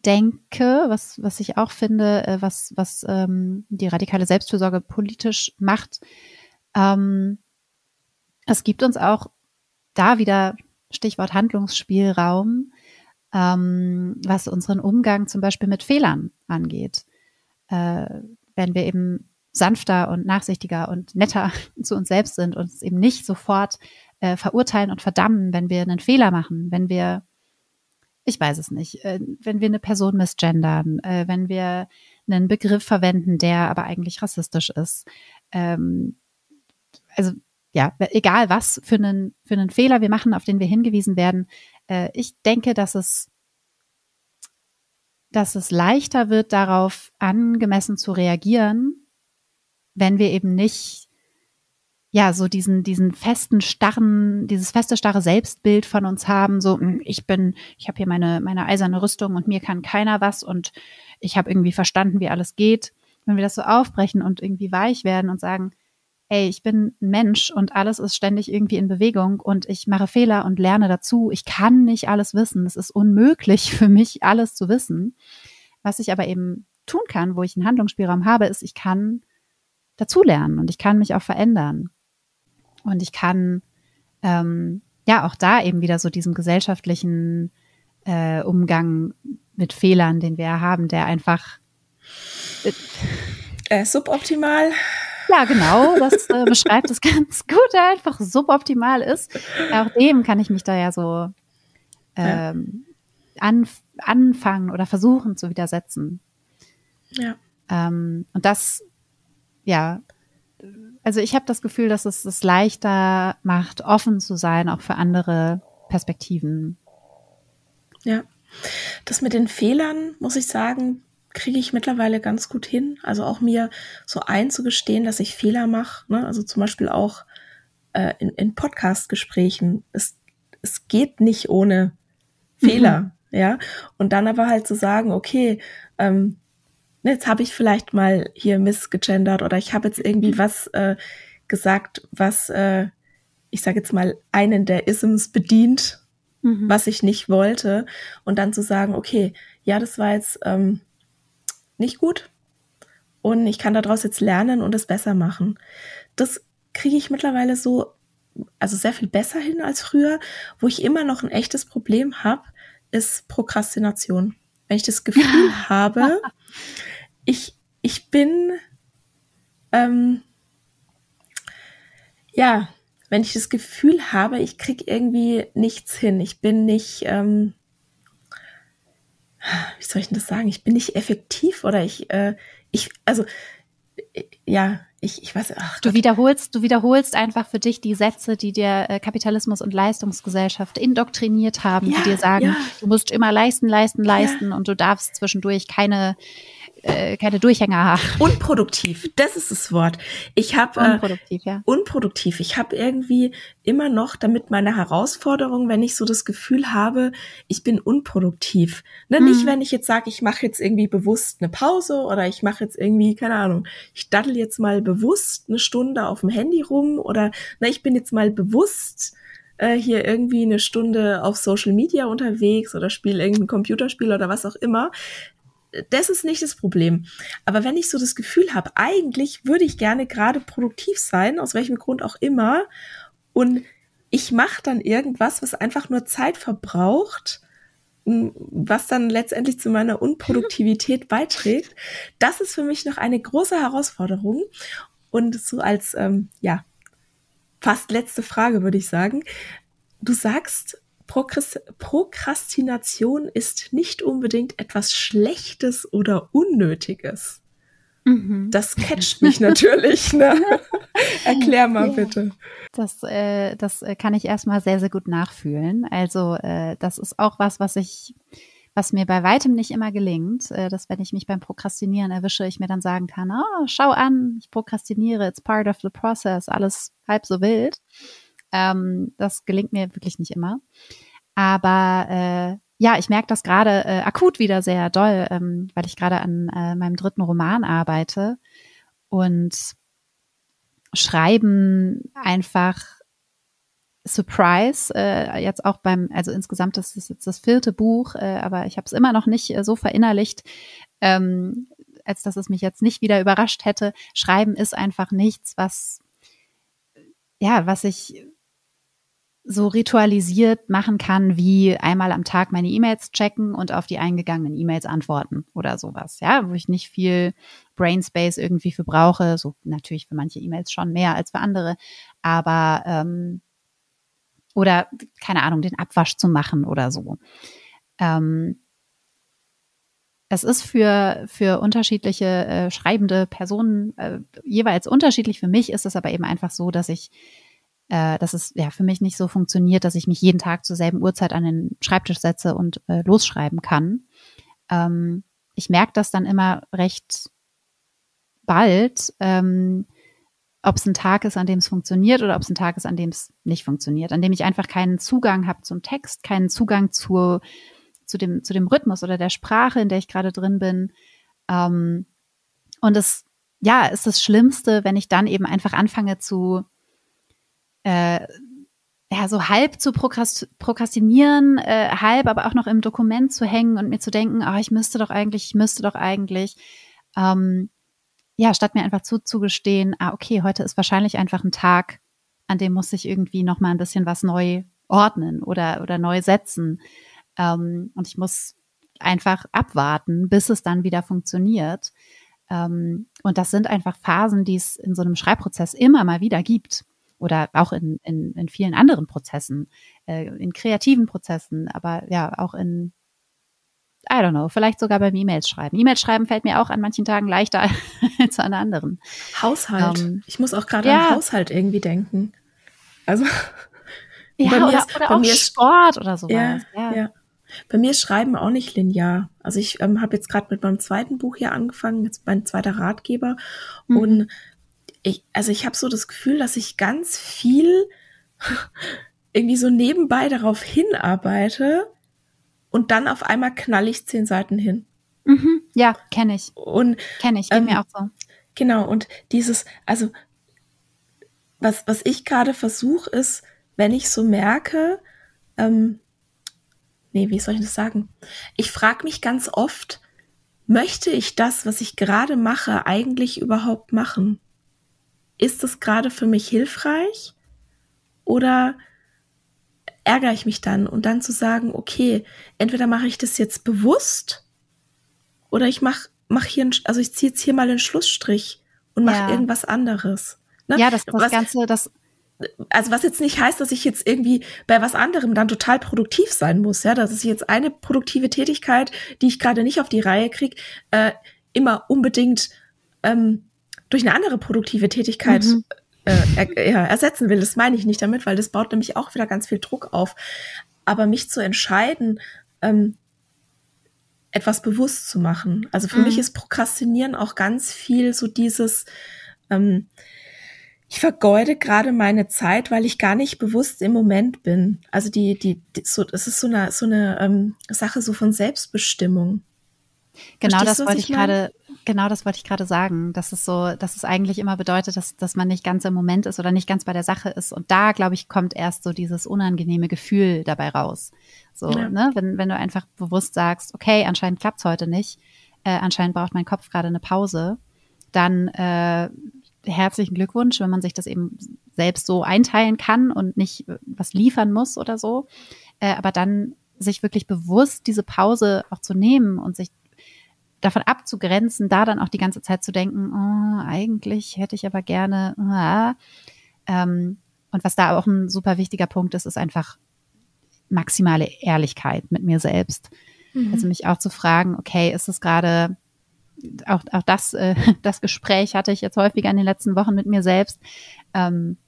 denke, was, was ich auch finde, äh, was, was ähm, die radikale Selbstfürsorge politisch macht, ähm, es gibt uns auch da wieder Stichwort Handlungsspielraum, ähm, was unseren Umgang zum Beispiel mit Fehlern angeht. Äh, wenn wir eben sanfter und nachsichtiger und netter zu uns selbst sind und uns eben nicht sofort äh, verurteilen und verdammen, wenn wir einen Fehler machen, wenn wir, ich weiß es nicht, äh, wenn wir eine Person misgendern, äh, wenn wir einen Begriff verwenden, der aber eigentlich rassistisch ist. Ähm, also ja, egal was für einen, für einen Fehler wir machen, auf den wir hingewiesen werden, äh, ich denke, dass es, dass es leichter wird, darauf angemessen zu reagieren, wenn wir eben nicht ja, so diesen, diesen festen, starren, dieses feste, starre Selbstbild von uns haben, so, hm, ich bin, ich habe hier meine, meine eiserne Rüstung und mir kann keiner was und ich habe irgendwie verstanden, wie alles geht. Wenn wir das so aufbrechen und irgendwie weich werden und sagen, ey, ich bin ein Mensch und alles ist ständig irgendwie in Bewegung und ich mache Fehler und lerne dazu. Ich kann nicht alles wissen. Es ist unmöglich für mich, alles zu wissen. Was ich aber eben tun kann, wo ich einen Handlungsspielraum habe, ist, ich kann dazulernen und ich kann mich auch verändern. Und ich kann ähm, ja auch da eben wieder so diesem gesellschaftlichen äh, Umgang mit Fehlern, den wir haben, der einfach äh, äh suboptimal ja, genau, das äh, beschreibt es ganz gut, der einfach suboptimal ist. Auch dem kann ich mich da ja so ähm, an, anfangen oder versuchen zu widersetzen. Ja. Ähm, und das, ja, also ich habe das Gefühl, dass es es leichter macht, offen zu sein, auch für andere Perspektiven. Ja. Das mit den Fehlern, muss ich sagen, kriege ich mittlerweile ganz gut hin. Also auch mir so einzugestehen, dass ich Fehler mache. Ne? Also zum Beispiel auch äh, in, in Podcast-Gesprächen. Es, es geht nicht ohne Fehler. Mhm. Ja. Und dann aber halt zu sagen, okay, ähm, jetzt habe ich vielleicht mal hier missgegendert oder ich habe jetzt irgendwie was äh, gesagt, was äh, ich sage jetzt mal einen der Isms bedient, mhm. was ich nicht wollte. Und dann zu sagen, okay, ja, das war jetzt ähm, nicht gut und ich kann daraus jetzt lernen und es besser machen. Das kriege ich mittlerweile so, also sehr viel besser hin als früher. Wo ich immer noch ein echtes Problem habe, ist Prokrastination. Wenn ich das Gefühl habe, ich, ich bin, ähm, ja, wenn ich das Gefühl habe, ich kriege irgendwie nichts hin, ich bin nicht, ähm, wie soll ich denn das sagen? Ich bin nicht effektiv oder ich, äh, ich, also, äh, ja, ich, ich weiß, ach Du wiederholst, du wiederholst einfach für dich die Sätze, die dir äh, Kapitalismus und Leistungsgesellschaft indoktriniert haben, ja, die dir sagen, ja. du musst immer leisten, leisten, leisten ja. und du darfst zwischendurch keine äh, keine Durchhänger haben. Unproduktiv, das ist das Wort. Ich habe äh, unproduktiv, äh, ja. Unproduktiv. Ich habe irgendwie immer noch damit meine Herausforderung, wenn ich so das Gefühl habe, ich bin unproduktiv. Ne, hm. Nicht, wenn ich jetzt sage, ich mache jetzt irgendwie bewusst eine Pause oder ich mache jetzt irgendwie, keine Ahnung, ich daddel jetzt mal bewusst eine Stunde auf dem Handy rum oder na, ich bin jetzt mal bewusst äh, hier irgendwie eine Stunde auf Social Media unterwegs oder spiele irgendein Computerspiel oder was auch immer. Das ist nicht das Problem. Aber wenn ich so das Gefühl habe, eigentlich würde ich gerne gerade produktiv sein, aus welchem Grund auch immer, und ich mache dann irgendwas, was einfach nur Zeit verbraucht, was dann letztendlich zu meiner Unproduktivität beiträgt, das ist für mich noch eine große Herausforderung. Und so als, ähm, ja, fast letzte Frage würde ich sagen. Du sagst, Prokrastination ist nicht unbedingt etwas Schlechtes oder Unnötiges. Mhm. Das catcht mich natürlich. Ne? Erklär mal ja. bitte. Das, äh, das äh, kann ich erstmal sehr, sehr gut nachfühlen. Also äh, das ist auch was, was ich, was mir bei weitem nicht immer gelingt, äh, dass wenn ich mich beim Prokrastinieren erwische, ich mir dann sagen kann, oh, schau an, ich prokrastiniere, it's part of the process, alles halb so wild. Ähm, das gelingt mir wirklich nicht immer. Aber äh, ja, ich merke das gerade äh, akut wieder sehr doll, ähm, weil ich gerade an äh, meinem dritten Roman arbeite und Schreiben einfach Surprise, äh, jetzt auch beim, also insgesamt das ist jetzt das vierte Buch, äh, aber ich habe es immer noch nicht äh, so verinnerlicht, ähm, als dass es mich jetzt nicht wieder überrascht hätte. Schreiben ist einfach nichts, was ja, was ich so ritualisiert machen kann, wie einmal am Tag meine E-Mails checken und auf die eingegangenen E-Mails antworten oder sowas, ja, wo ich nicht viel Brainspace irgendwie für brauche, so natürlich für manche E-Mails schon mehr als für andere, aber ähm, oder keine Ahnung, den Abwasch zu machen oder so. Ähm, es ist für, für unterschiedliche äh, schreibende Personen äh, jeweils unterschiedlich. Für mich ist es aber eben einfach so, dass ich äh, dass es ja für mich nicht so funktioniert, dass ich mich jeden Tag zur selben Uhrzeit an den Schreibtisch setze und äh, losschreiben kann. Ähm, ich merke das dann immer recht bald, ähm, ob es ein Tag ist, an dem es funktioniert oder ob es ein Tag ist, an dem es nicht funktioniert, an dem ich einfach keinen Zugang habe zum Text, keinen Zugang zu, zu, dem, zu dem Rhythmus oder der Sprache, in der ich gerade drin bin. Ähm, und es, ja, ist das Schlimmste, wenn ich dann eben einfach anfange zu äh, ja, so halb zu prokrastinieren, äh, halb aber auch noch im Dokument zu hängen und mir zu denken, ah, ich müsste doch eigentlich, ich müsste doch eigentlich. Ähm, ja, statt mir einfach zuzugestehen, ah, okay, heute ist wahrscheinlich einfach ein Tag, an dem muss ich irgendwie noch mal ein bisschen was neu ordnen oder, oder neu setzen. Ähm, und ich muss einfach abwarten, bis es dann wieder funktioniert. Ähm, und das sind einfach Phasen, die es in so einem Schreibprozess immer mal wieder gibt oder auch in, in, in vielen anderen Prozessen, äh, in kreativen Prozessen, aber ja, auch in, I don't know, vielleicht sogar beim E-Mails schreiben. E-Mails schreiben fällt mir auch an manchen Tagen leichter als an anderen. Haushalt. Ähm, ich muss auch gerade ja. an Haushalt irgendwie denken. Also. Ja, oder, ist, oder auch Sport oder sowas. Ja, ja. ja. Bei mir ist Schreiben auch nicht linear. Also ich ähm, habe jetzt gerade mit meinem zweiten Buch hier angefangen, jetzt mein zweiter Ratgeber. Mhm. Und ich, also ich habe so das Gefühl, dass ich ganz viel irgendwie so nebenbei darauf hinarbeite und dann auf einmal knall ich zehn Seiten hin. Mhm, ja, kenne ich. Und kenne ich, ähm, mir auch so. Genau, und dieses, also was, was ich gerade versuche, ist, wenn ich so merke, ähm, nee, wie soll ich das sagen? Ich frage mich ganz oft, möchte ich das, was ich gerade mache, eigentlich überhaupt machen? Ist es gerade für mich hilfreich oder ärgere ich mich dann und dann zu sagen, okay, entweder mache ich das jetzt bewusst oder ich mache mach hier, also ich ziehe jetzt hier mal einen Schlussstrich und mache ja. irgendwas anderes. Ne? Ja, das, das was, Ganze, das also was jetzt nicht heißt, dass ich jetzt irgendwie bei was anderem dann total produktiv sein muss, ja, dass ich jetzt eine produktive Tätigkeit, die ich gerade nicht auf die Reihe kriege, äh, immer unbedingt ähm, durch eine andere produktive Tätigkeit mhm. äh, er, ja, ersetzen will. Das meine ich nicht damit, weil das baut nämlich auch wieder ganz viel Druck auf. Aber mich zu entscheiden, ähm, etwas bewusst zu machen. Also für mhm. mich ist Prokrastinieren auch ganz viel so dieses, ähm, ich vergeude gerade meine Zeit, weil ich gar nicht bewusst im Moment bin. Also die, die, die so, es ist so eine, so eine ähm, Sache so von Selbstbestimmung. Genau, Verstehst das wollte ich gerade genau das wollte ich gerade sagen. Dass es so, dass es eigentlich immer bedeutet, dass, dass man nicht ganz im Moment ist oder nicht ganz bei der Sache ist. Und da, glaube ich, kommt erst so dieses unangenehme Gefühl dabei raus. So, ja. ne, wenn, wenn du einfach bewusst sagst, okay, anscheinend klappt's heute nicht, äh, anscheinend braucht mein Kopf gerade eine Pause, dann äh, herzlichen Glückwunsch, wenn man sich das eben selbst so einteilen kann und nicht äh, was liefern muss oder so. Äh, aber dann sich wirklich bewusst diese Pause auch zu nehmen und sich davon abzugrenzen, da dann auch die ganze Zeit zu denken, oh, eigentlich hätte ich aber gerne. Ah. Ähm, und was da auch ein super wichtiger Punkt ist, ist einfach maximale Ehrlichkeit mit mir selbst. Mhm. Also mich auch zu fragen, okay, ist es gerade auch, auch das, äh, das Gespräch hatte ich jetzt häufiger in den letzten Wochen mit mir selbst. Ähm,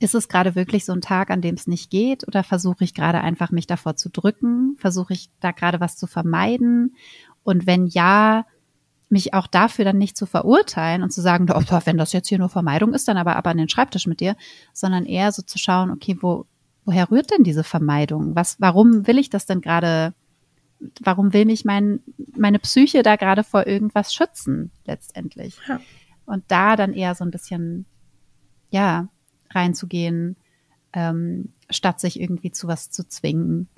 ist es gerade wirklich so ein Tag, an dem es nicht geht? Oder versuche ich gerade einfach mich davor zu drücken? Versuche ich da gerade was zu vermeiden? Und wenn ja, mich auch dafür dann nicht zu verurteilen und zu sagen, oh, wenn das jetzt hier nur Vermeidung ist, dann aber aber an den Schreibtisch mit dir, sondern eher so zu schauen, okay, wo, woher rührt denn diese Vermeidung? Was, warum will ich das denn gerade warum will mich mein, meine Psyche da gerade vor irgendwas schützen, letztendlich? Ja. Und da dann eher so ein bisschen, ja, reinzugehen, ähm, statt sich irgendwie zu was zu zwingen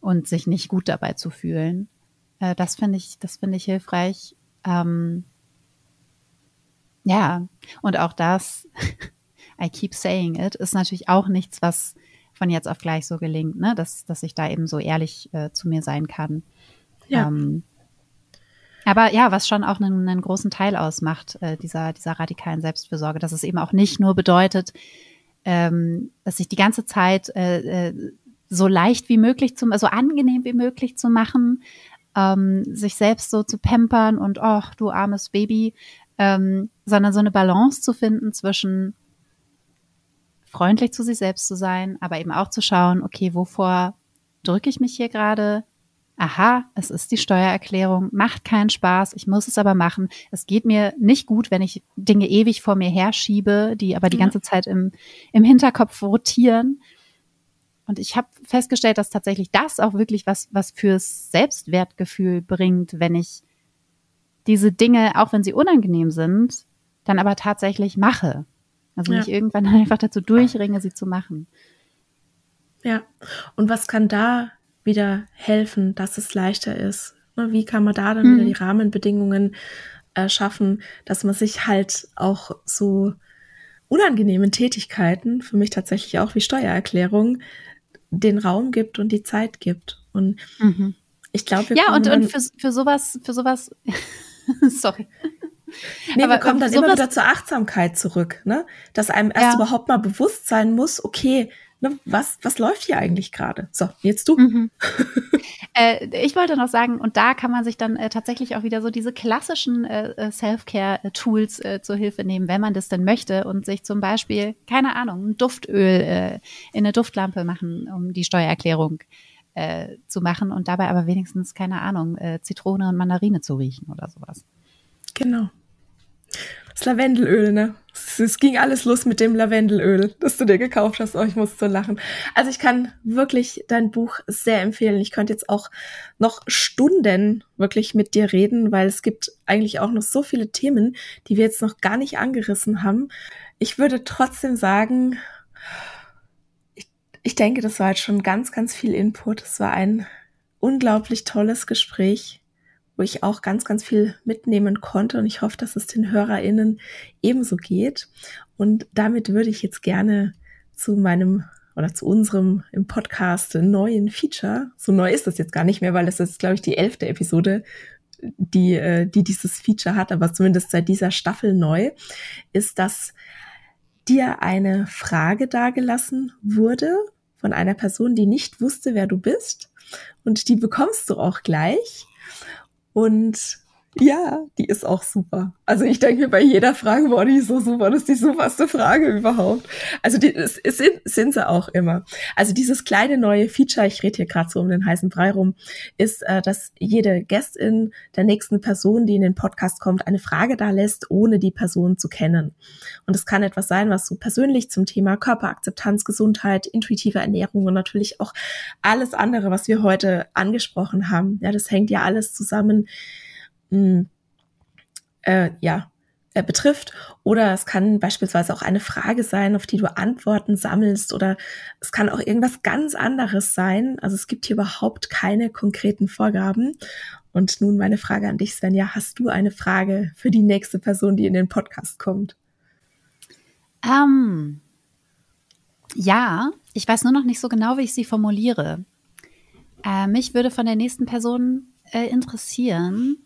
und sich nicht gut dabei zu fühlen. Äh, das finde ich, das finde ich hilfreich. Ähm, ja, und auch das, I keep saying it, ist natürlich auch nichts, was von jetzt auf gleich so gelingt, ne? dass, dass ich da eben so ehrlich äh, zu mir sein kann. Ja. Ähm, aber ja, was schon auch einen, einen großen Teil ausmacht, äh, dieser, dieser radikalen Selbstfürsorge, dass es eben auch nicht nur bedeutet, ähm, dass sich die ganze Zeit äh, äh, so leicht wie möglich zu, so angenehm wie möglich zu machen, ähm, sich selbst so zu pampern und ach, du armes Baby, ähm, sondern so eine Balance zu finden zwischen freundlich zu sich selbst zu sein, aber eben auch zu schauen, okay, wovor drücke ich mich hier gerade? Aha, es ist die Steuererklärung, macht keinen Spaß, ich muss es aber machen. Es geht mir nicht gut, wenn ich Dinge ewig vor mir herschiebe, die aber die ganze Zeit im, im Hinterkopf rotieren. Und ich habe festgestellt, dass tatsächlich das auch wirklich was, was fürs Selbstwertgefühl bringt, wenn ich diese Dinge, auch wenn sie unangenehm sind, dann aber tatsächlich mache. Also mich irgendwann einfach dazu durchringe, sie zu machen. Ja, und was kann da wieder helfen, dass es leichter ist? Ne, wie kann man da dann mhm. wieder die Rahmenbedingungen äh, schaffen, dass man sich halt auch so unangenehmen Tätigkeiten, für mich tatsächlich auch wie Steuererklärung, den Raum gibt und die Zeit gibt. Und mhm. ich glaube, ja, und, und für, für sowas, für sowas, sorry. Nee, aber wir kommen dann immer wieder zur Achtsamkeit zurück, ne? Dass einem erst ja. überhaupt mal bewusst sein muss, okay, ne, was, was läuft hier eigentlich gerade? So, jetzt du. Mhm. äh, ich wollte noch sagen, und da kann man sich dann äh, tatsächlich auch wieder so diese klassischen äh, äh Self-Care-Tools äh, zur Hilfe nehmen, wenn man das denn möchte und sich zum Beispiel, keine Ahnung, ein Duftöl äh, in eine Duftlampe machen, um die Steuererklärung zu machen und dabei aber wenigstens, keine Ahnung, Zitrone und Mandarine zu riechen oder sowas. Genau. Das Lavendelöl, ne? Es ging alles los mit dem Lavendelöl, das du dir gekauft hast. Oh, ich muss so lachen. Also ich kann wirklich dein Buch sehr empfehlen. Ich könnte jetzt auch noch Stunden wirklich mit dir reden, weil es gibt eigentlich auch noch so viele Themen, die wir jetzt noch gar nicht angerissen haben. Ich würde trotzdem sagen, ich, ich denke, das war jetzt schon ganz, ganz viel Input. Es war ein unglaublich tolles Gespräch wo ich auch ganz, ganz viel mitnehmen konnte. Und ich hoffe, dass es den HörerInnen ebenso geht. Und damit würde ich jetzt gerne zu meinem oder zu unserem im Podcast neuen Feature, so neu ist das jetzt gar nicht mehr, weil es ist, glaube ich, die elfte Episode, die, äh, die dieses Feature hat, aber zumindest seit dieser Staffel neu, ist, dass dir eine Frage dargelassen wurde von einer Person, die nicht wusste, wer du bist. Und die bekommst du auch gleich. Und ja, die ist auch super. Also ich denke bei jeder Frage, boah, die ist so super, das ist die superste Frage überhaupt. Also die es, es sind, sind sie auch immer. Also dieses kleine neue Feature, ich rede hier gerade so um den heißen Brei rum, ist, äh, dass jede Gästin der nächsten Person, die in den Podcast kommt, eine Frage da lässt, ohne die Person zu kennen. Und es kann etwas sein, was so persönlich zum Thema Körperakzeptanz, Gesundheit, intuitive Ernährung und natürlich auch alles andere, was wir heute angesprochen haben. Ja, das hängt ja alles zusammen äh, ja, äh, betrifft. Oder es kann beispielsweise auch eine Frage sein, auf die du Antworten sammelst. Oder es kann auch irgendwas ganz anderes sein. Also es gibt hier überhaupt keine konkreten Vorgaben. Und nun meine Frage an dich, Svenja. Hast du eine Frage für die nächste Person, die in den Podcast kommt? Ähm, ja, ich weiß nur noch nicht so genau, wie ich sie formuliere. Äh, mich würde von der nächsten Person äh, interessieren,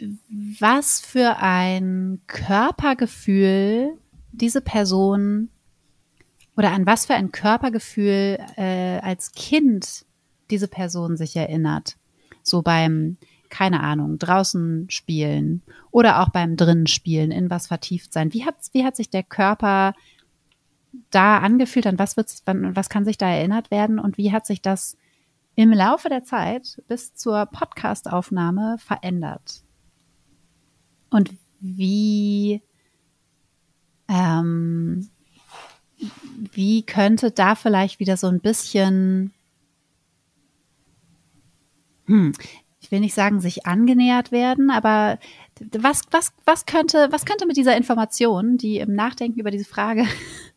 was für ein Körpergefühl diese Person oder an was für ein Körpergefühl äh, als Kind diese Person sich erinnert. So beim, keine Ahnung, draußen spielen oder auch beim drinnen spielen, in was vertieft sein. Wie hat, wie hat sich der Körper da angefühlt? An was, wird's, was kann sich da erinnert werden? Und wie hat sich das im Laufe der Zeit bis zur Podcastaufnahme verändert? Und wie, ähm, wie könnte da vielleicht wieder so ein bisschen, hm, ich will nicht sagen, sich angenähert werden, aber was, was, was könnte, was könnte mit dieser Information, die im Nachdenken über diese Frage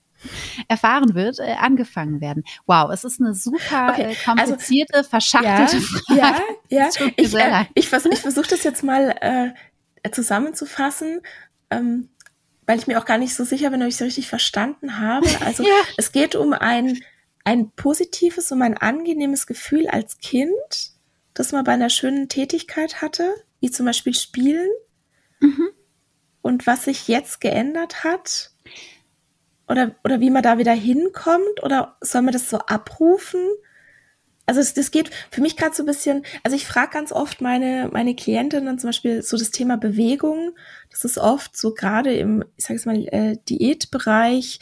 erfahren wird, äh, angefangen werden. Wow, es ist eine super okay, äh, also komplizierte, also, verschachtelte ja, Frage. Ja, ja. Ich, äh, ich, vers ich versuche das jetzt mal äh, zusammenzufassen. Ähm, weil ich mir auch gar nicht so sicher bin, ob ich es richtig verstanden habe. Also ja. es geht um ein, ein positives, um ein angenehmes Gefühl als Kind, das man bei einer schönen Tätigkeit hatte, wie zum Beispiel Spielen. Mhm. Und was sich jetzt geändert hat, oder, oder wie man da wieder hinkommt? Oder soll man das so abrufen? Also es, das geht für mich gerade so ein bisschen, also ich frage ganz oft meine, meine Klientinnen zum Beispiel so das Thema Bewegung. Das ist oft so gerade im, ich sage es mal, äh, Diätbereich,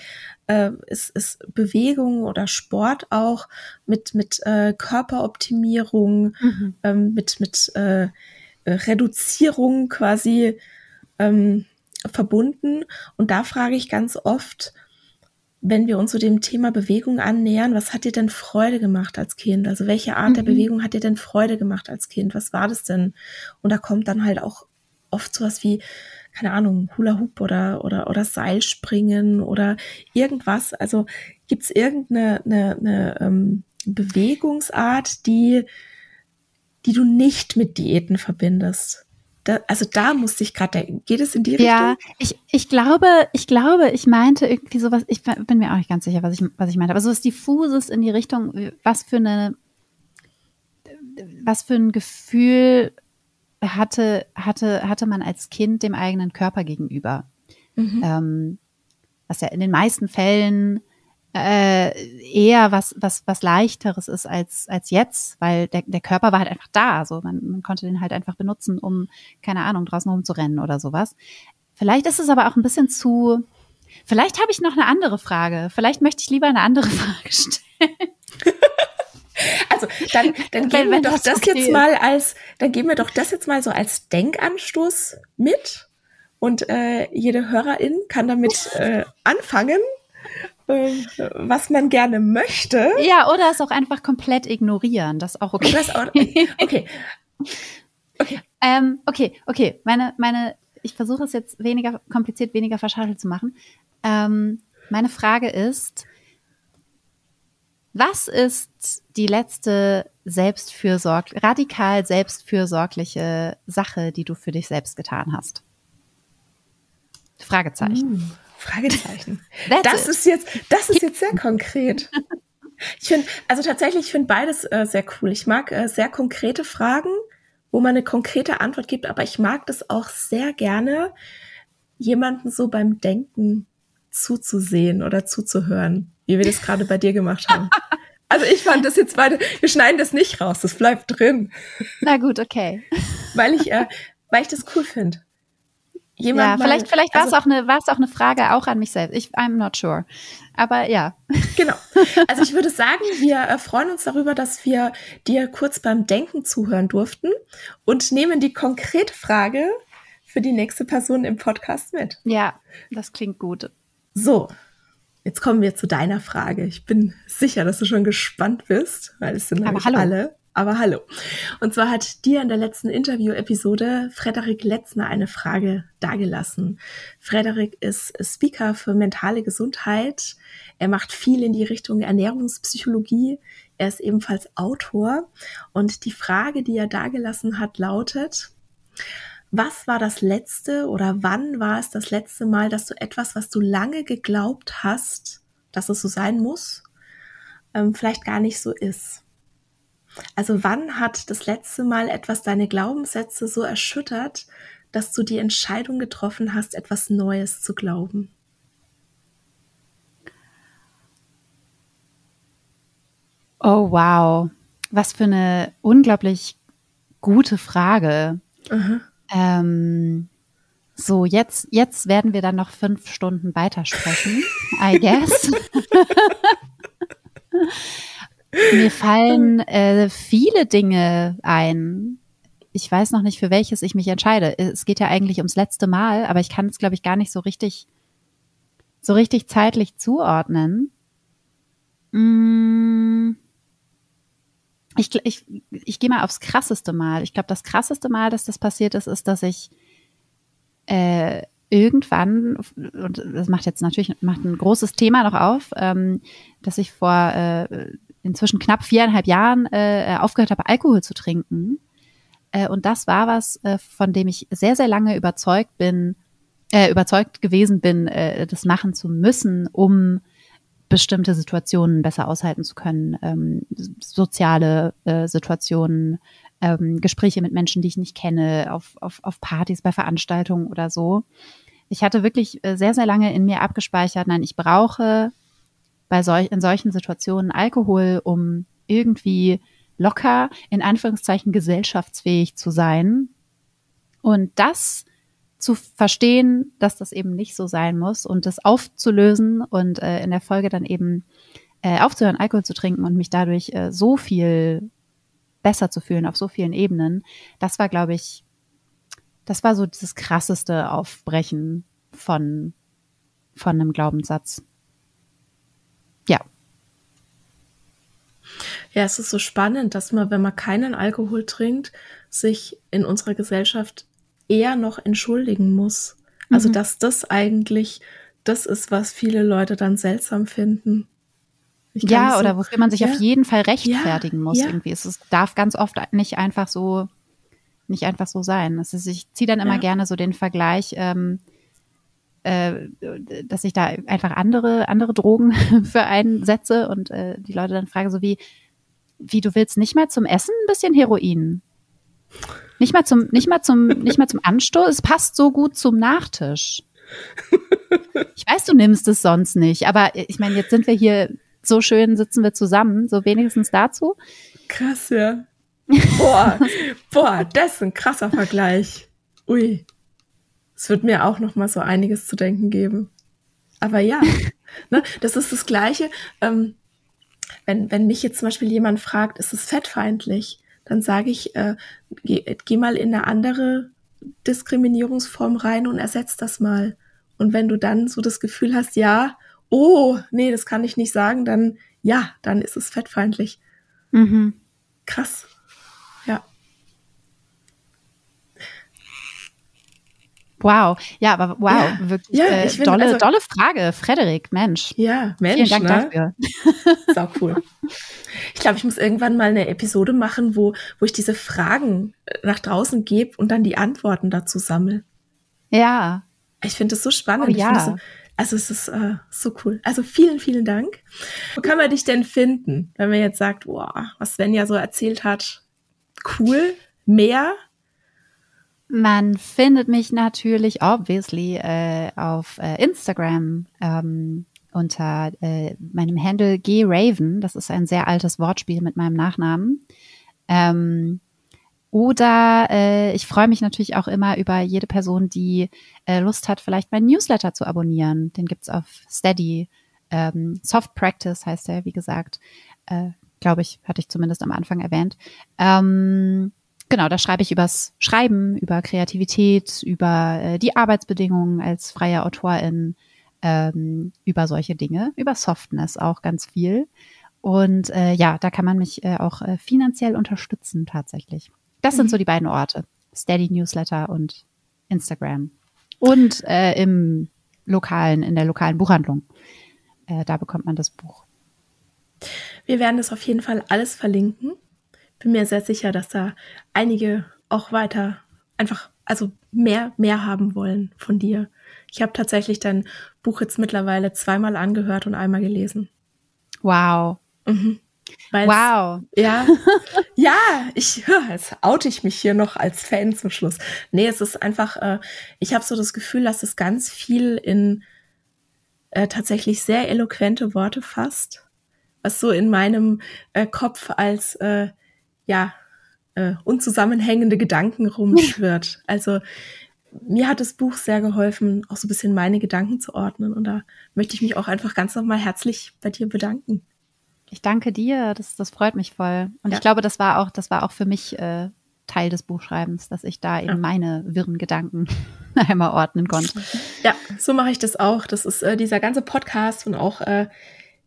äh, ist, ist Bewegung oder Sport auch mit, mit äh, Körperoptimierung, mhm. ähm, mit, mit äh, Reduzierung quasi ähm, verbunden. Und da frage ich ganz oft, wenn wir uns so dem Thema Bewegung annähern, was hat dir denn Freude gemacht als Kind? Also welche Art mhm. der Bewegung hat dir denn Freude gemacht als Kind? Was war das denn? Und da kommt dann halt auch oft sowas wie, keine Ahnung, Hula Hoop oder, oder, oder Seilspringen oder irgendwas. Also gibt es irgendeine eine, eine, ähm, Bewegungsart, die, die du nicht mit Diäten verbindest? Da, also da musste ich gerade denken. Geht es in die Richtung? Ja, ich, ich glaube, ich glaube, ich meinte irgendwie sowas, ich bin mir auch nicht ganz sicher, was ich, was ich meinte, aber sowas diffuses in die Richtung, was für eine, was für ein Gefühl hatte, hatte, hatte man als Kind dem eigenen Körper gegenüber. Mhm. Ähm, was ja in den meisten Fällen äh, eher was, was, was leichteres ist als, als jetzt, weil der, der Körper war halt einfach da. So, man, man konnte den halt einfach benutzen, um, keine Ahnung, draußen rumzurennen oder sowas. Vielleicht ist es aber auch ein bisschen zu. Vielleicht habe ich noch eine andere Frage. Vielleicht möchte ich lieber eine andere Frage stellen. Also dann, dann geben wir doch das, okay jetzt mal als, dann geben wir doch das jetzt mal so als Denkanstoß mit und äh, jede Hörerin kann damit äh, anfangen was man gerne möchte. Ja, oder es auch einfach komplett ignorieren. Das ist auch okay. Auch, okay. Okay. Ähm, okay, okay. Meine, meine, ich versuche es jetzt weniger kompliziert, weniger verschachtelt zu machen. Ähm, meine Frage ist, was ist die letzte selbstfürsorg radikal selbstfürsorgliche Sache, die du für dich selbst getan hast? Fragezeichen. Mm. Fragezeichen. das it. ist jetzt, das ist jetzt sehr konkret. Ich finde, also tatsächlich, ich finde beides äh, sehr cool. Ich mag äh, sehr konkrete Fragen, wo man eine konkrete Antwort gibt, aber ich mag das auch sehr gerne, jemanden so beim Denken zuzusehen oder zuzuhören, wie wir das gerade bei dir gemacht haben. Also ich fand das jetzt beide, wir schneiden das nicht raus, das bleibt drin. Na gut, okay. Weil ich, äh, weil ich das cool finde jemand. Ja, vielleicht, mal, vielleicht war es also, auch eine, war es auch eine Frage auch an mich selbst. Ich, I'm not sure. Aber ja. Genau. Also ich würde sagen, wir äh, freuen uns darüber, dass wir dir kurz beim Denken zuhören durften und nehmen die konkrete Frage für die nächste Person im Podcast mit. Ja, das klingt gut. So. Jetzt kommen wir zu deiner Frage. Ich bin sicher, dass du schon gespannt bist, weil es sind nämlich alle aber hallo. Und zwar hat dir in der letzten Interview-Episode Frederik Letzner eine Frage dargelassen. Frederik ist Speaker für mentale Gesundheit. Er macht viel in die Richtung Ernährungspsychologie. Er ist ebenfalls Autor. Und die Frage, die er dargelassen hat, lautet, was war das letzte oder wann war es das letzte Mal, dass du etwas, was du lange geglaubt hast, dass es so sein muss, ähm, vielleicht gar nicht so ist? Also wann hat das letzte Mal etwas deine Glaubenssätze so erschüttert, dass du die Entscheidung getroffen hast, etwas Neues zu glauben? Oh, wow. Was für eine unglaublich gute Frage. Ähm, so, jetzt, jetzt werden wir dann noch fünf Stunden weitersprechen, I guess. Mir fallen äh, viele Dinge ein. Ich weiß noch nicht, für welches ich mich entscheide. Es geht ja eigentlich ums letzte Mal, aber ich kann es, glaube ich, gar nicht so richtig, so richtig zeitlich zuordnen. Mm. Ich, ich, ich gehe mal aufs krasseste Mal. Ich glaube, das krasseste Mal, dass das passiert ist, ist, dass ich äh, irgendwann, und das macht jetzt natürlich macht ein großes Thema noch auf, ähm, dass ich vor äh, inzwischen knapp viereinhalb Jahren äh, aufgehört habe, Alkohol zu trinken. Äh, und das war was, äh, von dem ich sehr, sehr lange überzeugt bin, äh, überzeugt gewesen bin, äh, das machen zu müssen, um bestimmte Situationen besser aushalten zu können, ähm, soziale äh, Situationen, ähm, Gespräche mit Menschen, die ich nicht kenne, auf, auf, auf Partys, bei Veranstaltungen oder so. Ich hatte wirklich äh, sehr, sehr lange in mir abgespeichert, nein, ich brauche bei solch, in solchen Situationen Alkohol, um irgendwie locker, in Anführungszeichen gesellschaftsfähig zu sein. Und das zu verstehen, dass das eben nicht so sein muss und das aufzulösen und äh, in der Folge dann eben äh, aufzuhören, Alkohol zu trinken und mich dadurch äh, so viel besser zu fühlen auf so vielen Ebenen, das war, glaube ich, das war so das krasseste Aufbrechen von, von einem Glaubenssatz. Ja, es ist so spannend, dass man, wenn man keinen Alkohol trinkt, sich in unserer Gesellschaft eher noch entschuldigen muss. Also, mhm. dass das eigentlich das ist, was viele Leute dann seltsam finden. Ja, so, oder wofür man sich ja, auf jeden Fall rechtfertigen ja, muss. Ja. Irgendwie. Es, es darf ganz oft nicht einfach so, nicht einfach so sein. Es ist, ich ziehe dann immer gerne so den Vergleich, ähm, äh, dass ich da einfach andere, andere Drogen für einsetze und äh, die Leute dann fragen so wie, wie du willst nicht mal zum Essen ein bisschen Heroin? Nicht mal zum, nicht mal zum, nicht mal zum Anstoß. Es passt so gut zum Nachtisch. Ich weiß, du nimmst es sonst nicht, aber ich meine, jetzt sind wir hier so schön, sitzen wir zusammen, so wenigstens dazu. Krass, ja. Boah, boah, das ist ein krasser Vergleich. Ui. Es wird mir auch noch mal so einiges zu denken geben. Aber ja, ne, das ist das Gleiche. Ähm, wenn, wenn mich jetzt zum Beispiel jemand fragt, ist es fettfeindlich, dann sage ich, äh, geh, geh mal in eine andere Diskriminierungsform rein und ersetz das mal. Und wenn du dann so das Gefühl hast, ja, oh, nee, das kann ich nicht sagen, dann ja, dann ist es fettfeindlich. Mhm. Krass. Wow, ja, aber wow, ja. wirklich ja, äh, find, dolle, also, dolle Frage, Frederik, Mensch. Ja, Mensch. Vielen Dank ne? dafür. Sau cool. Ich glaube, ich muss irgendwann mal eine Episode machen, wo, wo ich diese Fragen äh, nach draußen gebe und dann die Antworten dazu sammle. Ja. Ich finde das so spannend. Oh, ja. So, also es ist äh, so cool. Also vielen, vielen Dank. Wo kann man dich denn finden, wenn man jetzt sagt, wow, was Sven ja so erzählt hat, cool, mehr, man findet mich natürlich obviously äh, auf äh, Instagram ähm, unter äh, meinem Handle graven. Das ist ein sehr altes Wortspiel mit meinem Nachnamen. Ähm, oder äh, ich freue mich natürlich auch immer über jede Person, die äh, Lust hat, vielleicht meinen Newsletter zu abonnieren. Den gibt's auf Steady. Ähm, Soft Practice heißt er, wie gesagt. Äh, Glaube ich, hatte ich zumindest am Anfang erwähnt. Ähm, genau, da schreibe ich übers Schreiben, über Kreativität, über äh, die Arbeitsbedingungen als freie Autorin, ähm, über solche Dinge, über Softness auch ganz viel. Und äh, ja, da kann man mich äh, auch äh, finanziell unterstützen tatsächlich. Das sind so mhm. die beiden Orte. Steady Newsletter und Instagram. Und äh, im lokalen, in der lokalen Buchhandlung. Äh, da bekommt man das Buch. Wir werden das auf jeden Fall alles verlinken. Bin mir sehr sicher, dass da einige auch weiter einfach, also mehr, mehr haben wollen von dir. Ich habe tatsächlich dein Buch jetzt mittlerweile zweimal angehört und einmal gelesen. Wow. Mhm. wow. Ja, ja, ich, jetzt oute ich mich hier noch als Fan zum Schluss. Nee, es ist einfach, äh, ich habe so das Gefühl, dass es ganz viel in äh, tatsächlich sehr eloquente Worte fasst, was so in meinem äh, Kopf als, äh, ja, äh, unzusammenhängende Gedanken rumschwirrt. also mir hat das Buch sehr geholfen, auch so ein bisschen meine Gedanken zu ordnen. Und da möchte ich mich auch einfach ganz nochmal herzlich bei dir bedanken. Ich danke dir, das, das freut mich voll. Und ja. ich glaube, das war auch, das war auch für mich äh, Teil des Buchschreibens, dass ich da eben ja. meine wirren Gedanken einmal ordnen konnte. Ja, so mache ich das auch. Das ist äh, dieser ganze Podcast und auch äh,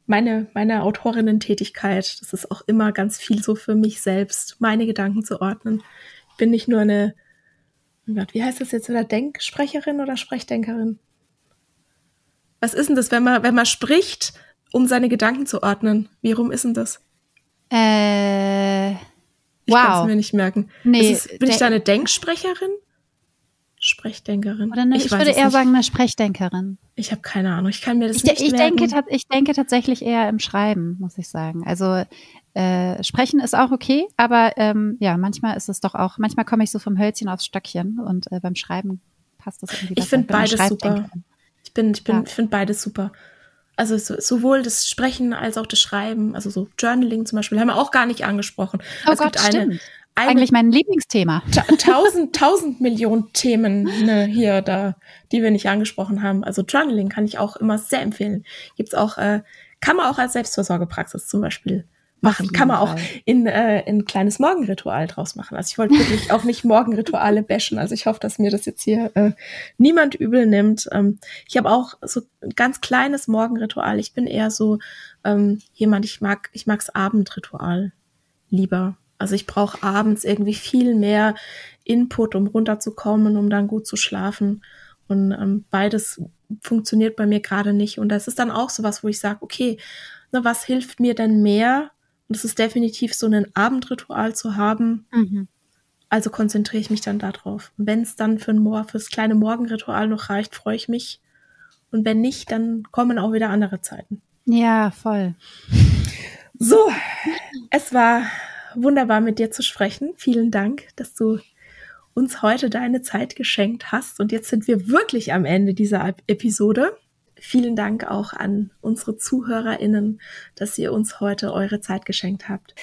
meine, meine Autorinnen-Tätigkeit. Das ist auch immer ganz viel so für mich selbst, meine Gedanken zu ordnen. Ich bin nicht nur eine, oh Gott, wie heißt das jetzt, oder Denksprecherin oder Sprechdenkerin? Was ist denn das, wenn man, wenn man spricht, um seine Gedanken zu ordnen. Wie rum ist denn das? Äh, ich wow. kann es mir nicht merken. Nee, es, bin ich da eine Denksprecherin? Sprechdenkerin. Oder eine, ich, ich würde eher nicht. sagen eine Sprechdenkerin. Ich habe keine Ahnung. Ich kann mir das ich, nicht ich merken. Denke, ich denke tatsächlich eher im Schreiben, muss ich sagen. Also äh, Sprechen ist auch okay, aber ähm, ja, manchmal ist es doch auch, manchmal komme ich so vom Hölzchen aufs Stöckchen und äh, beim Schreiben passt das irgendwie Ich finde beides super. Ich bin, ich bin, ja. finde beides super also so, sowohl das Sprechen als auch das Schreiben, also so Journaling zum Beispiel, haben wir auch gar nicht angesprochen. Oh es Gott, gibt eine, eine, Eigentlich mein Lieblingsthema. Tausend, tausend Millionen Themen ne, hier, da, die wir nicht angesprochen haben. Also Journaling kann ich auch immer sehr empfehlen. Gibt's auch, äh, kann man auch als Selbstversorgepraxis zum Beispiel machen. Kann man auch in, äh, in ein kleines Morgenritual draus machen. Also ich wollte wirklich auch nicht Morgenrituale bashen. Also ich hoffe, dass mir das jetzt hier äh, niemand übel nimmt. Ähm, ich habe auch so ein ganz kleines Morgenritual. Ich bin eher so ähm, jemand, ich mag, ich mag's Abendritual lieber. Also ich brauche abends irgendwie viel mehr Input, um runterzukommen, um dann gut zu schlafen. Und ähm, beides funktioniert bei mir gerade nicht. Und das ist dann auch so was, wo ich sage, okay, na, was hilft mir denn mehr, und es ist definitiv so ein Abendritual zu haben. Mhm. Also konzentriere ich mich dann darauf. Und wenn es dann für ein Mor fürs kleine Morgenritual noch reicht, freue ich mich. Und wenn nicht, dann kommen auch wieder andere Zeiten. Ja, voll. So, es war wunderbar mit dir zu sprechen. Vielen Dank, dass du uns heute deine Zeit geschenkt hast. Und jetzt sind wir wirklich am Ende dieser Episode. Vielen Dank auch an unsere ZuhörerInnen, dass ihr uns heute eure Zeit geschenkt habt.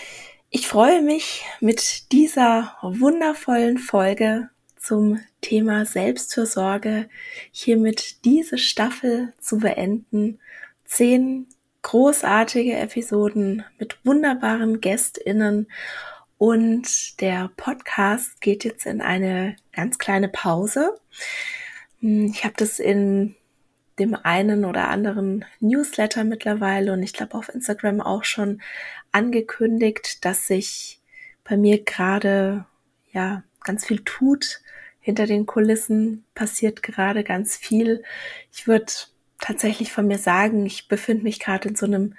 Ich freue mich mit dieser wundervollen Folge zum Thema Selbstfürsorge hiermit diese Staffel zu beenden. Zehn großartige Episoden mit wunderbaren GästInnen und der Podcast geht jetzt in eine ganz kleine Pause. Ich habe das in dem einen oder anderen Newsletter mittlerweile und ich glaube auf Instagram auch schon angekündigt, dass sich bei mir gerade ja ganz viel tut. Hinter den Kulissen passiert gerade ganz viel. Ich würde tatsächlich von mir sagen, ich befinde mich gerade in so einem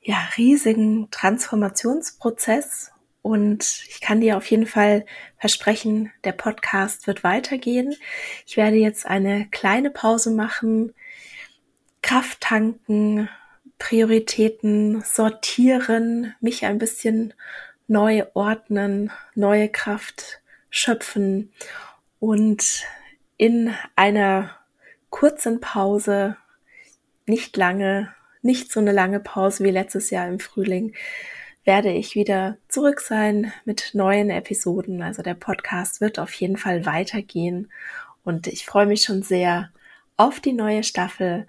ja, riesigen Transformationsprozess und ich kann dir auf jeden Fall versprechen, der Podcast wird weitergehen. Ich werde jetzt eine kleine Pause machen, Kraft tanken, Prioritäten sortieren, mich ein bisschen neu ordnen, neue Kraft schöpfen und in einer kurzen Pause, nicht lange, nicht so eine lange Pause wie letztes Jahr im Frühling, werde ich wieder zurück sein mit neuen Episoden. Also der Podcast wird auf jeden Fall weitergehen und ich freue mich schon sehr auf die neue Staffel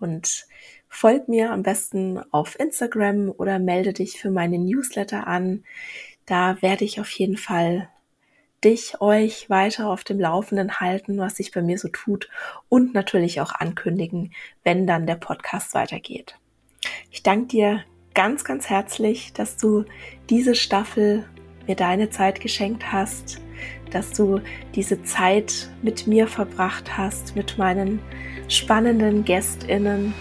und folg mir am besten auf Instagram oder melde dich für meine Newsletter an. Da werde ich auf jeden Fall dich, euch weiter auf dem Laufenden halten, was sich bei mir so tut und natürlich auch ankündigen, wenn dann der Podcast weitergeht. Ich danke dir ganz, ganz herzlich, dass du diese Staffel mir deine Zeit geschenkt hast, dass du diese Zeit mit mir verbracht hast, mit meinen spannenden Gästinnen.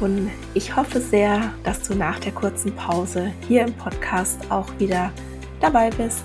Und ich hoffe sehr, dass du nach der kurzen Pause hier im Podcast auch wieder dabei bist.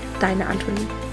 deine Antonie.